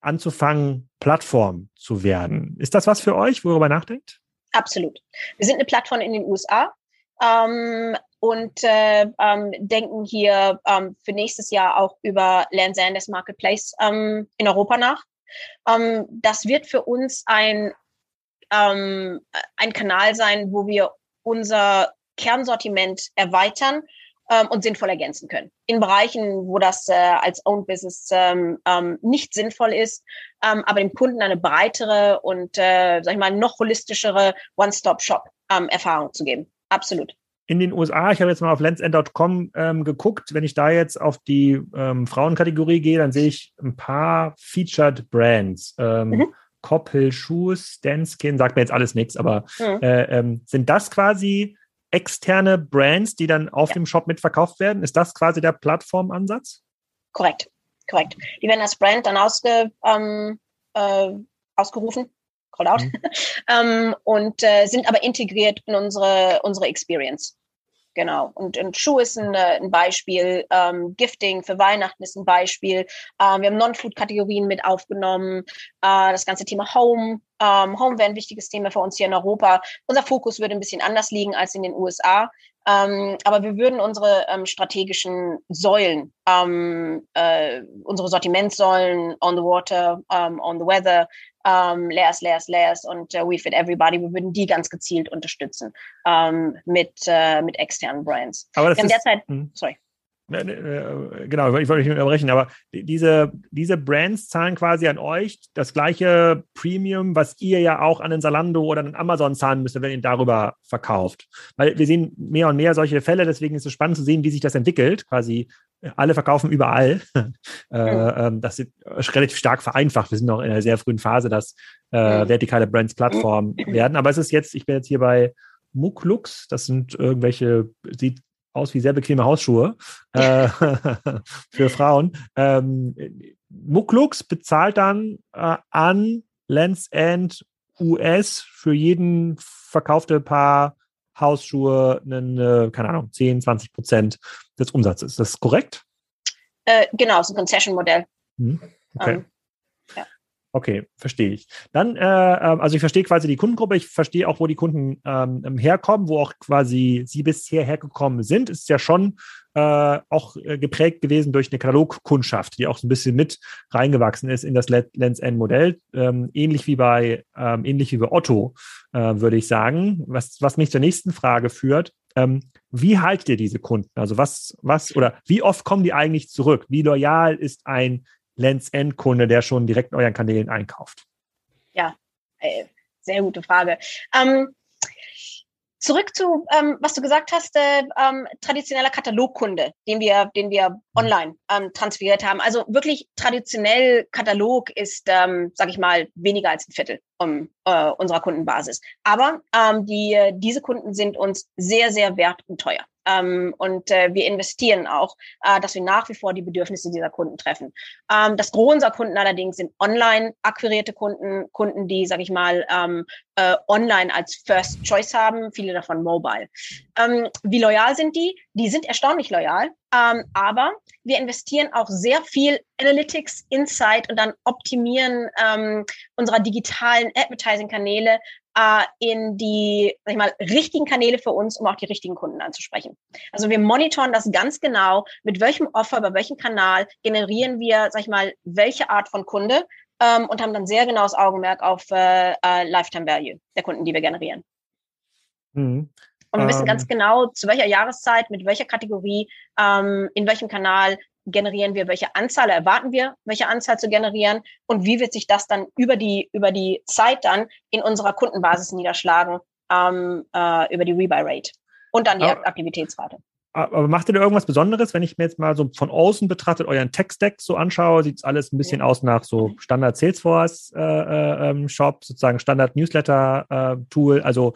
anzufangen, Plattform zu werden. Ist das was für euch, worüber nachdenkt? Absolut. Wir sind eine Plattform in den USA ähm, und äh, ähm, denken hier ähm, für nächstes Jahr auch über Lands Marketplace ähm, in Europa nach. Ähm, das wird für uns ein, ähm, ein Kanal sein, wo wir unser Kernsortiment erweitern ähm, und sinnvoll ergänzen können. In Bereichen, wo das äh, als Owned Business ähm, ähm, nicht sinnvoll ist, ähm, aber dem Kunden eine breitere und, äh, sag ich mal, noch holistischere One-Stop-Shop-Erfahrung ähm, zu geben. Absolut in den USA, ich habe jetzt mal auf lensend.com ähm, geguckt, wenn ich da jetzt auf die ähm, Frauenkategorie gehe, dann sehe ich ein paar Featured Brands. Ähm, mhm. Koppel, Shoes, Danskin, sagt mir jetzt alles nichts, aber mhm. äh, ähm, sind das quasi externe Brands, die dann auf ja. dem Shop mitverkauft werden? Ist das quasi der Plattformansatz? Korrekt, korrekt. Die werden als Brand dann ausge, ähm, äh, ausgerufen, called out, mhm. [LAUGHS] ähm, und äh, sind aber integriert in unsere, unsere Experience. Genau. Und, und Schuh ist ein, äh, ein Beispiel, ähm, Gifting für Weihnachten ist ein Beispiel. Ähm, wir haben Non-Food-Kategorien mit aufgenommen. Äh, das ganze Thema Home. Ähm, Home wäre ein wichtiges Thema für uns hier in Europa. Unser Fokus würde ein bisschen anders liegen als in den USA. Ähm, aber wir würden unsere ähm, strategischen Säulen, ähm, äh, unsere Sortimentssäulen on the water, um, on the weather, um, layers, layers, layers und uh, we fit everybody, wir würden die ganz gezielt unterstützen ähm, mit, äh, mit externen Brands. Aber das ist, derzeit, hm. sorry. Ne, ne, äh, genau, ich wollte nicht unterbrechen, aber diese, diese Brands zahlen quasi an euch das gleiche Premium, was ihr ja auch an den Salando oder an den Amazon zahlen müsst, wenn ihr darüber verkauft. Weil wir sehen mehr und mehr solche Fälle, deswegen ist es spannend zu sehen, wie sich das entwickelt. Quasi alle verkaufen überall. [LAUGHS] Mhm. das ist relativ stark vereinfacht. Wir sind noch in einer sehr frühen Phase, dass äh, mhm. vertikale Brands Plattform mhm. [CLEARS THROAT] werden. Aber es ist jetzt, ich bin jetzt hier bei Muklux, das sind irgendwelche, sieht aus wie sehr bequeme Hausschuhe äh, [LAUGHS] für Frauen. Ähm, Muklux bezahlt dann äh, an Lens End US für jeden verkaufte Paar Hausschuhe einen, äh, keine Ahnung, 10, 20 Prozent des Umsatzes. Ist das korrekt? Äh, genau, ist ein Concession-Modell. Hm, okay. Ähm, Okay, verstehe ich. Dann, äh, ähm, also ich verstehe quasi die Kundengruppe, ich verstehe auch, wo die Kunden ähm, herkommen, wo auch quasi sie bisher hergekommen sind. Ist ja schon äh, auch äh, geprägt gewesen durch eine Katalogkundschaft, die auch so ein bisschen mit reingewachsen ist in das Lens End Modell, ähm, ähnlich wie bei ähm, ähnlich wie bei Otto, äh, würde ich sagen. Was, was mich zur nächsten Frage führt: ähm, Wie haltet ihr diese Kunden? Also was, was oder wie oft kommen die eigentlich zurück? Wie loyal ist ein Lens-Endkunde, der schon direkt in euren Kanälen einkauft? Ja, äh, sehr gute Frage. Ähm, zurück zu, ähm, was du gesagt hast, äh, ähm, traditioneller Katalogkunde, den wir, den wir online ähm, transferiert haben. Also wirklich traditionell Katalog ist, ähm, sage ich mal, weniger als ein Viertel um, äh, unserer Kundenbasis. Aber ähm, die, diese Kunden sind uns sehr, sehr wert und teuer. Ähm, und äh, wir investieren auch, äh, dass wir nach wie vor die Bedürfnisse dieser Kunden treffen. Ähm, das Gros unserer Kunden allerdings sind online akquirierte Kunden, Kunden, die, sage ich mal, ähm, äh, online als First Choice haben, viele davon mobile. Ähm, wie loyal sind die? Die sind erstaunlich loyal, ähm, aber wir investieren auch sehr viel Analytics, Insight und dann optimieren ähm, unserer digitalen Advertising-Kanäle äh, in die, sag ich mal, richtigen Kanäle für uns, um auch die richtigen Kunden anzusprechen. Also wir monitoren das ganz genau, mit welchem Offer, bei welchem Kanal generieren wir, sag ich mal, welche Art von Kunde ähm, und haben dann sehr genaues Augenmerk auf äh, äh, Lifetime Value der Kunden, die wir generieren. Mhm. Und wir wissen ganz ähm. genau, zu welcher Jahreszeit, mit welcher Kategorie, ähm, in welchem Kanal generieren wir, welche Anzahl erwarten wir, welche Anzahl zu generieren und wie wird sich das dann über die, über die Zeit dann in unserer Kundenbasis niederschlagen, ähm, äh, über die Rebuy Rate und dann die aber, Aktivitätsrate. Aber macht ihr da irgendwas Besonderes, wenn ich mir jetzt mal so von außen betrachtet euren Tech-Stack so anschaue, sieht es alles ein bisschen ja. aus nach so Standard Salesforce äh, äh, ähm, Shop, sozusagen Standard Newsletter äh, Tool, also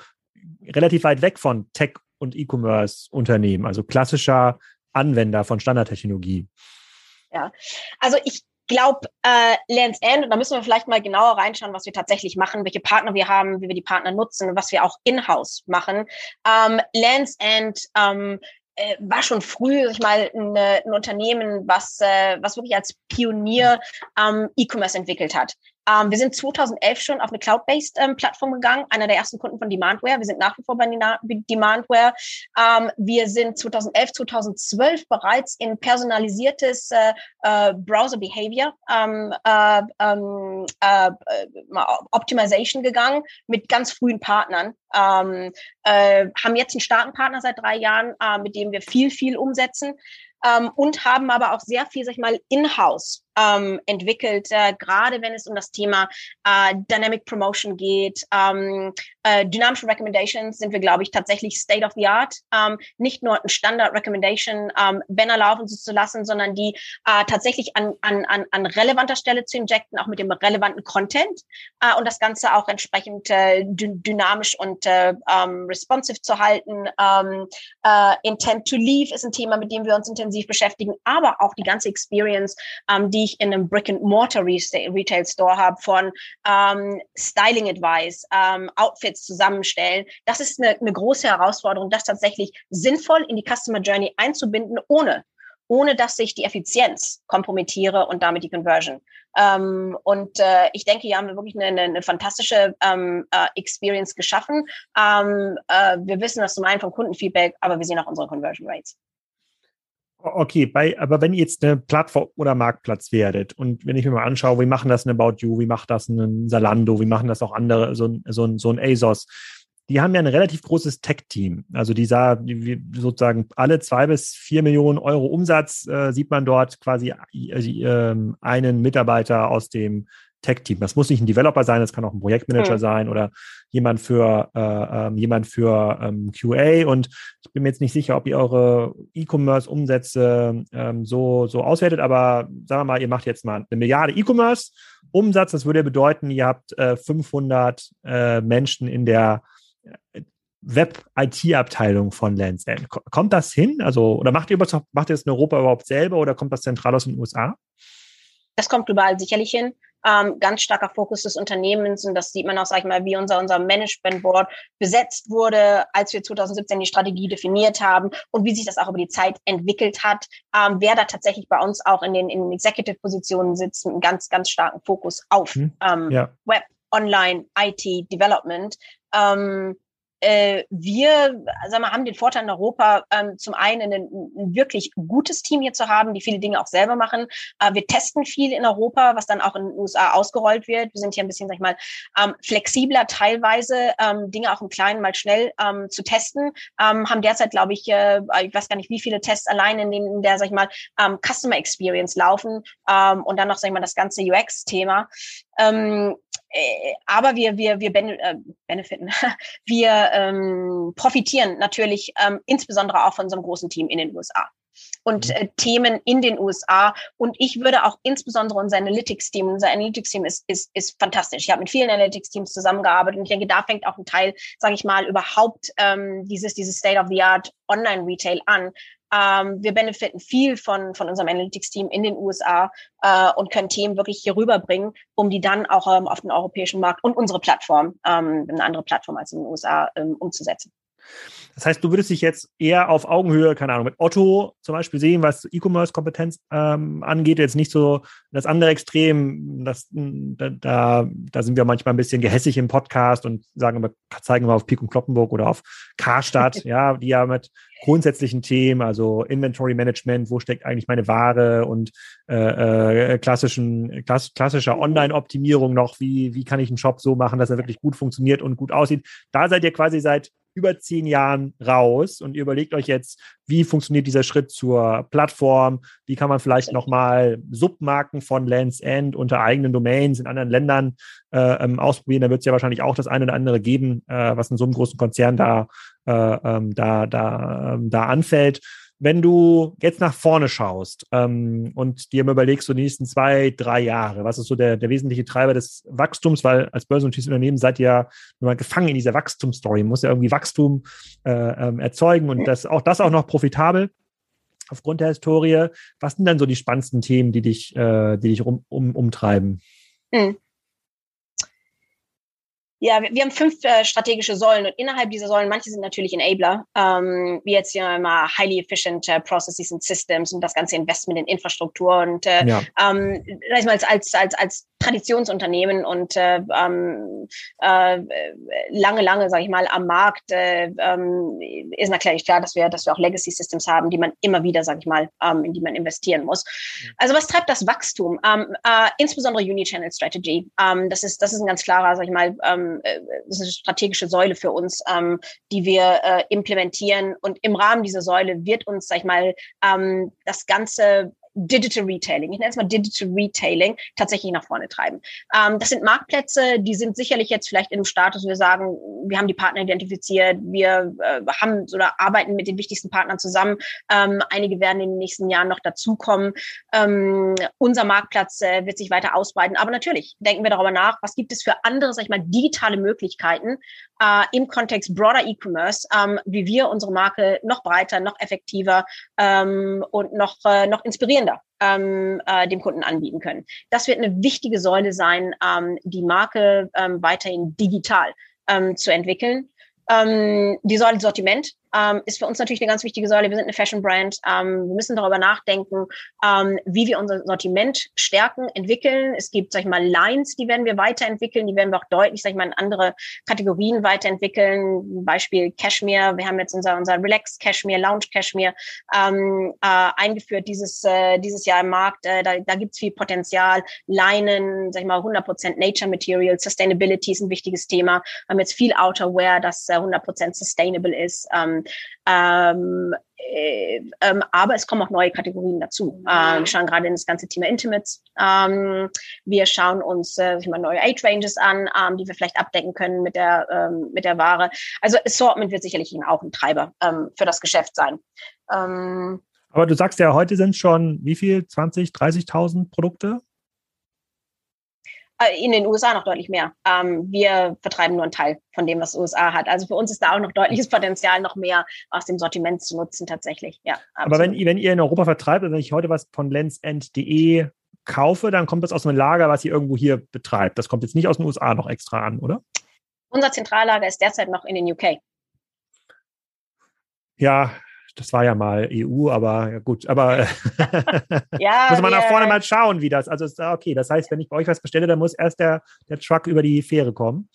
relativ weit weg von Tech und E-Commerce Unternehmen, also klassischer Anwender von Standardtechnologie. Ja, also ich glaube, äh, Lands End, und da müssen wir vielleicht mal genauer reinschauen, was wir tatsächlich machen, welche Partner wir haben, wie wir die Partner nutzen, was wir auch in-house machen. Ähm, Lands End ähm, äh, war schon früh, ich mal, ein, ein Unternehmen, was, äh, was wirklich als Pionier ähm, E-Commerce entwickelt hat. Ähm, wir sind 2011 schon auf eine Cloud-based ähm, Plattform gegangen, einer der ersten Kunden von Demandware. Wir sind nach wie vor bei Demandware. Ähm, wir sind 2011, 2012 bereits in personalisiertes äh, äh, Browser Behavior ähm, äh, ähm, äh, Optimization gegangen mit ganz frühen Partnern. Äh, haben jetzt einen starken Partner seit drei Jahren, äh, mit dem wir viel, viel umsetzen ähm, und haben aber auch sehr viel, sag ich mal, in-house ähm, entwickelt, äh, gerade wenn es um das Thema äh, Dynamic Promotion geht. Ähm, äh, dynamische Recommendations sind wir, glaube ich, tatsächlich State of the Art. Ähm, nicht nur ein Standard Recommendation ähm, Banner laufen zu lassen, sondern die äh, tatsächlich an, an, an, an relevanter Stelle zu injecten, auch mit dem relevanten Content äh, und das Ganze auch entsprechend äh, dynamisch und äh, ähm, responsive zu halten. Ähm, äh, Intent to Leave ist ein Thema, mit dem wir uns intensiv beschäftigen, aber auch die ganze Experience, ähm, die ich in einem Brick-and-Mortar Retail Store habe, von ähm, Styling Advice, ähm, Outfits zusammenstellen. Das ist eine, eine große Herausforderung, das tatsächlich sinnvoll in die Customer Journey einzubinden, ohne ohne dass ich die Effizienz kompromittiere und damit die Conversion. Ähm, und äh, ich denke, hier haben wir wirklich eine, eine, eine fantastische ähm, äh, Experience geschaffen. Ähm, äh, wir wissen das zum einen vom Kundenfeedback, aber wir sehen auch unsere Conversion Rates. Okay, bei, aber wenn ihr jetzt eine Plattform oder Marktplatz werdet und wenn ich mir mal anschaue, wie machen das ein About You, wie macht das ein Salando, wie machen das auch andere, so ein, so ein, so ein ASOS, die haben ja ein relativ großes Tech-Team. Also die sah sozusagen alle zwei bis vier Millionen Euro Umsatz äh, sieht man dort quasi äh, einen Mitarbeiter aus dem Tech-Team. Das muss nicht ein Developer sein, das kann auch ein Projektmanager mhm. sein oder jemand für äh, ähm, jemand für ähm, QA. Und ich bin mir jetzt nicht sicher, ob ihr eure E-Commerce-Umsätze ähm, so so auswertet, aber sagen wir mal, ihr macht jetzt mal eine Milliarde E-Commerce-Umsatz. Das würde bedeuten, ihr habt äh, 500 äh, Menschen in der äh, Web-IT-Abteilung von Lands End. Kommt das hin? Also, oder macht ihr, macht ihr das in Europa überhaupt selber oder kommt das zentral aus den USA? Das kommt global sicherlich hin ähm, ganz starker Fokus des Unternehmens und das sieht man auch, sag ich mal, wie unser, unser Management Board besetzt wurde, als wir 2017 die Strategie definiert haben und wie sich das auch über die Zeit entwickelt hat, ähm, wer da tatsächlich bei uns auch in den, in den Executive-Positionen sitzt, mit einem ganz, ganz starken Fokus auf hm, ähm, ja. Web, Online, IT, Development. Ähm, äh, wir sagen wir, haben den Vorteil in Europa, ähm, zum einen ein, ein, wirklich gutes Team hier zu haben, die viele Dinge auch selber machen. Äh, wir testen viel in Europa, was dann auch in den USA ausgerollt wird. Wir sind hier ein bisschen, sag ich mal, ähm, flexibler teilweise, ähm, Dinge auch im Kleinen mal schnell ähm, zu testen. Ähm, haben derzeit, glaube ich, äh, ich weiß gar nicht, wie viele Tests allein in, den, in der, sag ich mal, ähm, Customer Experience laufen und dann noch, sag ich mal, das ganze UX-Thema. Ähm, äh, aber wir, wir, wir ben, äh, benefiten, [LAUGHS] wir ähm, profitieren natürlich ähm, insbesondere auch von so einem großen Team in den USA und mhm. äh, Themen in den USA. Und ich würde auch insbesondere unser Analytics-Team, unser Analytics-Team ist, ist, ist fantastisch. Ich habe mit vielen Analytics-Teams zusammengearbeitet und ich denke, da fängt auch ein Teil, sage ich mal, überhaupt ähm, dieses, dieses State-of-the-Art Online-Retail an. Ähm, wir benefiten viel von, von unserem Analytics-Team in den USA äh, und können Themen wirklich hier rüberbringen, um die dann auch ähm, auf den europäischen Markt und unsere Plattform, ähm, eine andere Plattform als in den USA, ähm, umzusetzen. Das heißt, du würdest dich jetzt eher auf Augenhöhe, keine Ahnung, mit Otto zum Beispiel sehen, was E-Commerce-Kompetenz ähm, angeht, jetzt nicht so das andere Extrem, das, da, da, da sind wir manchmal ein bisschen gehässig im Podcast und sagen immer, zeigen wir auf Pik und Kloppenburg oder auf Karstadt, [LAUGHS] ja, die ja mit grundsätzlichen Themen, also Inventory Management, wo steckt eigentlich meine Ware und äh, äh, klassischen, klass, klassischer Online-Optimierung noch, wie, wie kann ich einen Shop so machen, dass er wirklich gut funktioniert und gut aussieht. Da seid ihr quasi seit über zehn Jahren raus und ihr überlegt euch jetzt, wie funktioniert dieser Schritt zur Plattform, wie kann man vielleicht nochmal Submarken von Lands End unter eigenen Domains in anderen Ländern äh, ähm, ausprobieren. Da wird es ja wahrscheinlich auch das eine oder andere geben, äh, was in so einem großen Konzern da, äh, ähm, da, da, ähm, da anfällt wenn du jetzt nach vorne schaust ähm, und dir überlegst, so die nächsten zwei, drei Jahre, was ist so der, der wesentliche Treiber des Wachstums, weil als börsennotiertes Unternehmen seid ihr ja mal gefangen in dieser Wachstumsstory, muss ja irgendwie Wachstum äh, ähm, erzeugen und das, auch das auch noch profitabel aufgrund der Historie. Was sind dann so die spannendsten Themen, die dich, äh, die dich um, um, umtreiben? Mhm. Ja, wir, wir haben fünf äh, strategische Säulen und innerhalb dieser Säulen, manche sind natürlich Enabler, ähm, wie jetzt hier immer highly efficient uh, processes and systems und das ganze Investment in Infrastruktur und äh, ja. ähm, als, als, als, als Traditionsunternehmen und äh, ähm, äh, lange, lange, sage ich mal, am Markt äh, ähm, ist natürlich klar, dass wir, dass wir auch Legacy Systems haben, die man immer wieder, sage ich mal, ähm, in die man investieren muss. Also was treibt das Wachstum? Ähm, äh, insbesondere Unichannel Strategy. Ähm, das ist, das ist ein ganz klarer, sage ich mal, ähm, ähm, äh, das ist eine strategische Säule für uns, ähm, die wir äh, implementieren. Und im Rahmen dieser Säule wird uns, sag ich mal, ähm, das ganze Digital Retailing, ich nenne es mal Digital Retailing, tatsächlich nach vorne treiben. Ähm, das sind Marktplätze, die sind sicherlich jetzt vielleicht in einem Status, wir sagen, wir haben die Partner identifiziert, wir äh, haben oder arbeiten mit den wichtigsten Partnern zusammen. Ähm, einige werden in den nächsten Jahren noch dazukommen. Ähm, unser Marktplatz äh, wird sich weiter ausbreiten. Aber natürlich denken wir darüber nach, was gibt es für andere, sag ich mal, digitale Möglichkeiten äh, im Kontext broader E-Commerce, ähm, wie wir unsere Marke noch breiter, noch effektiver ähm, und noch, äh, noch inspirieren effizienter ähm, äh, dem Kunden anbieten können. Das wird eine wichtige Säule sein, ähm, die Marke ähm, weiterhin digital ähm, zu entwickeln. Ähm, die Säule Sortiment ähm, ist für uns natürlich eine ganz wichtige Säule. Wir sind eine Fashion-Brand. Ähm, wir müssen darüber nachdenken, ähm, wie wir unser Sortiment stärken, entwickeln. Es gibt, sag ich mal, Lines, die werden wir weiterentwickeln. Die werden wir auch deutlich, sag ich mal, in andere Kategorien weiterentwickeln. Beispiel Cashmere. Wir haben jetzt unser, unser Relax Cashmere, Lounge Cashmere ähm, äh, eingeführt dieses, äh, dieses Jahr im Markt. Äh, da da gibt es viel Potenzial. Leinen, sag ich mal, 100% Nature Material. Sustainability ist ein wichtiges Thema. Wir haben jetzt viel Outerwear, das äh, 100% sustainable ist. Ähm, ähm, äh, ähm, aber es kommen auch neue Kategorien dazu. Ähm, wir schauen gerade in das ganze Thema Intimates. Ähm, wir schauen uns äh, ich meine, neue Age Ranges an, ähm, die wir vielleicht abdecken können mit der, ähm, mit der Ware. Also Assortment wird sicherlich auch ein Treiber ähm, für das Geschäft sein. Ähm, aber du sagst ja, heute sind schon wie viel? 20, 30.000 Produkte? Äh, in den USA noch deutlich mehr. Ähm, wir vertreiben nur einen Teil von dem, was USA hat. Also für uns ist da auch noch deutliches Potenzial, noch mehr aus dem Sortiment zu nutzen tatsächlich. Ja, Aber wenn, wenn ihr in Europa vertreibt, also wenn ich heute was von lensend.de kaufe, dann kommt das aus einem Lager, was ihr irgendwo hier betreibt. Das kommt jetzt nicht aus den USA noch extra an, oder? Unser Zentrallager ist derzeit noch in den UK. Ja, das war ja mal EU, aber ja gut, aber [LAUGHS] ja, muss man nach vorne mal schauen, wie das. Also okay, das heißt, wenn ich bei euch was bestelle, dann muss erst der, der Truck über die Fähre kommen.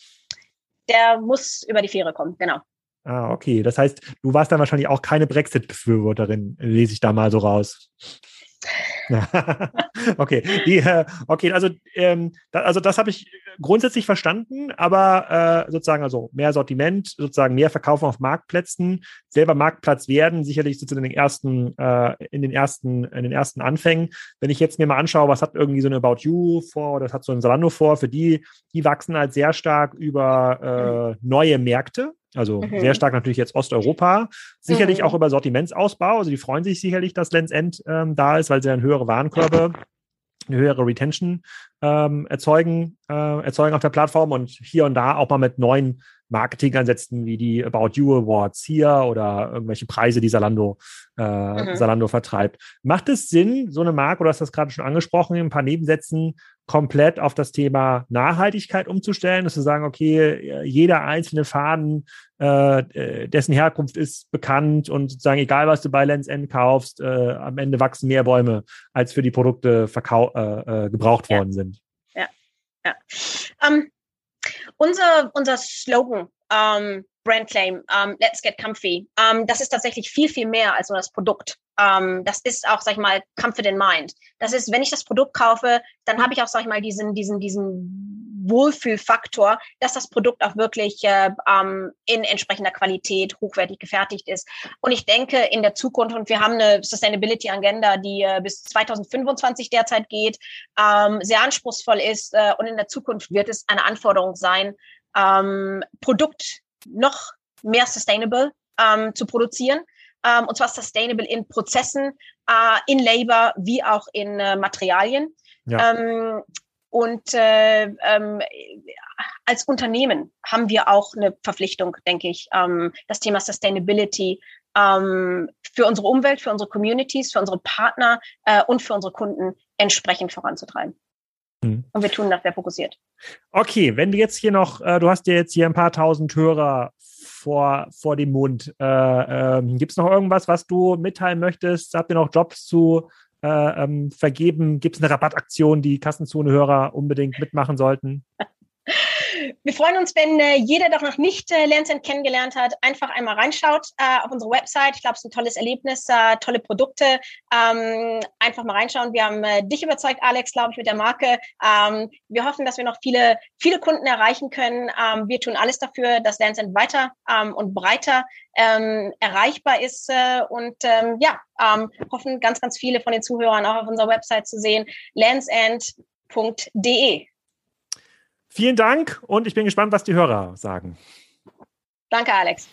Der muss über die Fähre kommen, genau. Ah, okay. Das heißt, du warst dann wahrscheinlich auch keine Brexit-Befürworterin, lese ich da mal so raus. [LAUGHS] okay, die, äh, okay, also, ähm, da, also das habe ich grundsätzlich verstanden, aber äh, sozusagen also mehr Sortiment, sozusagen mehr Verkaufen auf Marktplätzen, selber Marktplatz werden, sicherlich sozusagen in den ersten, äh, in den ersten, in den ersten Anfängen. Wenn ich jetzt mir mal anschaue, was hat irgendwie so eine About You vor oder das hat so ein Salando vor, für die, die wachsen halt sehr stark über äh, neue Märkte. Also mhm. sehr stark natürlich jetzt Osteuropa. Sicherlich mhm. auch über Sortimentsausbau. Also die freuen sich sicherlich, dass Lens End ähm, da ist, weil sie dann höhere Warenkörbe, eine höhere Retention ähm, erzeugen, äh, erzeugen auf der Plattform und hier und da auch mal mit neuen Marketingansätzen wie die About You Awards hier oder irgendwelche Preise, die Salando, äh, mhm. Salando vertreibt. Macht es Sinn, so eine Marke, oder hast du das gerade schon angesprochen, in ein paar Nebensätzen komplett auf das Thema Nachhaltigkeit umzustellen, dass zu sagen, okay, jeder einzelne Faden, äh, äh, dessen Herkunft ist bekannt und sozusagen egal, was du bei Lens End kaufst, äh, am Ende wachsen mehr Bäume, als für die Produkte verkau äh, äh gebraucht ja. worden sind. Ja, ja. Um, ähm, unser, unser Slogan, ähm, Brand Claim, um, ähm, Let's Get Comfy, das ist tatsächlich viel, viel mehr als nur das Produkt. Ähm, das ist auch, sag ich mal, in Mind. Das ist, wenn ich das Produkt kaufe, dann habe ich auch, sag ich mal, diesen, diesen, diesen Wohlfühlfaktor, dass das Produkt auch wirklich äh, ähm, in entsprechender Qualität hochwertig gefertigt ist. Und ich denke, in der Zukunft, und wir haben eine Sustainability Agenda, die äh, bis 2025 derzeit geht, ähm, sehr anspruchsvoll ist. Äh, und in der Zukunft wird es eine Anforderung sein, ähm, Produkt noch mehr sustainable ähm, zu produzieren ähm, und zwar sustainable in Prozessen, äh, in Labor wie auch in äh, Materialien. Ja. Ähm, und äh, ähm, als Unternehmen haben wir auch eine Verpflichtung, denke ich, ähm, das Thema Sustainability ähm, für unsere Umwelt, für unsere Communities, für unsere Partner äh, und für unsere Kunden entsprechend voranzutreiben. Mhm. Und wir tun das sehr fokussiert. Okay, wenn du jetzt hier noch, äh, du hast ja jetzt hier ein paar tausend Hörer vor, vor dem Mund. Äh, ähm, Gibt es noch irgendwas, was du mitteilen möchtest? Habt ihr noch Jobs zu äh, ähm, vergeben? Gibt es eine Rabattaktion, die Kassenzone-Hörer unbedingt mitmachen sollten? [LAUGHS] Wir freuen uns, wenn äh, jeder doch noch nicht äh, Lerncent kennengelernt hat, einfach einmal reinschaut äh, auf unsere Website. Ich glaube, es ist ein tolles Erlebnis, äh, tolle Produkte. Ähm, einfach mal reinschauen. Wir haben äh, dich überzeugt, Alex, glaube ich, mit der Marke. Ähm, wir hoffen, dass wir noch viele, viele Kunden erreichen können. Ähm, wir tun alles dafür, dass Lerncent weiter ähm, und breiter ähm, erreichbar ist äh, und ähm, ja, ähm, hoffen ganz, ganz viele von den Zuhörern auch auf unserer Website zu sehen. landsend.de Vielen Dank und ich bin gespannt, was die Hörer sagen. Danke, Alex.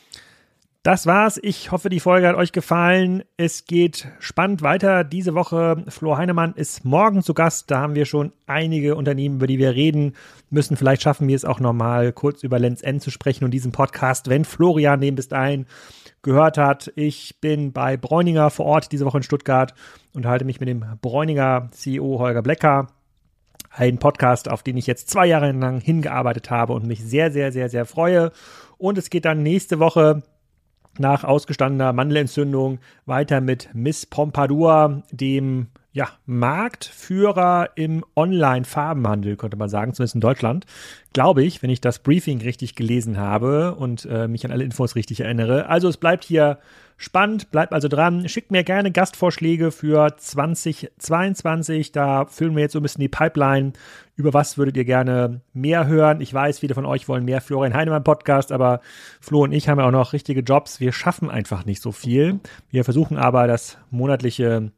Das war's. Ich hoffe, die Folge hat euch gefallen. Es geht spannend weiter. Diese Woche, Flo Heinemann ist morgen zu Gast. Da haben wir schon einige Unternehmen, über die wir reden müssen. Vielleicht schaffen wir es auch nochmal kurz über Lenz N zu sprechen und diesen Podcast, wenn Florian den bis dahin gehört hat. Ich bin bei Bräuninger vor Ort diese Woche in Stuttgart und halte mich mit dem Bräuninger CEO Holger Blecker ein Podcast, auf den ich jetzt zwei Jahre lang hingearbeitet habe und mich sehr, sehr, sehr, sehr freue. Und es geht dann nächste Woche nach ausgestandener Mandelentzündung weiter mit Miss Pompadour, dem ja, Marktführer im Online-Farbenhandel, könnte man sagen, zumindest in Deutschland. Glaube ich, wenn ich das Briefing richtig gelesen habe und äh, mich an alle Infos richtig erinnere. Also es bleibt hier spannend, bleibt also dran. Schickt mir gerne Gastvorschläge für 2022. Da füllen wir jetzt so ein bisschen die Pipeline. Über was würdet ihr gerne mehr hören? Ich weiß, viele von euch wollen mehr Florian Heinemann Podcast, aber Flo und ich haben ja auch noch richtige Jobs. Wir schaffen einfach nicht so viel. Wir versuchen aber das monatliche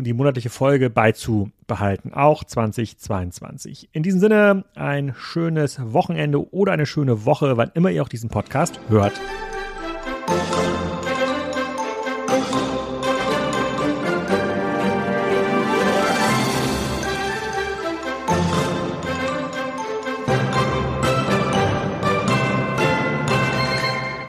und die monatliche Folge beizubehalten, auch 2022. In diesem Sinne, ein schönes Wochenende oder eine schöne Woche, wann immer ihr auch diesen Podcast hört.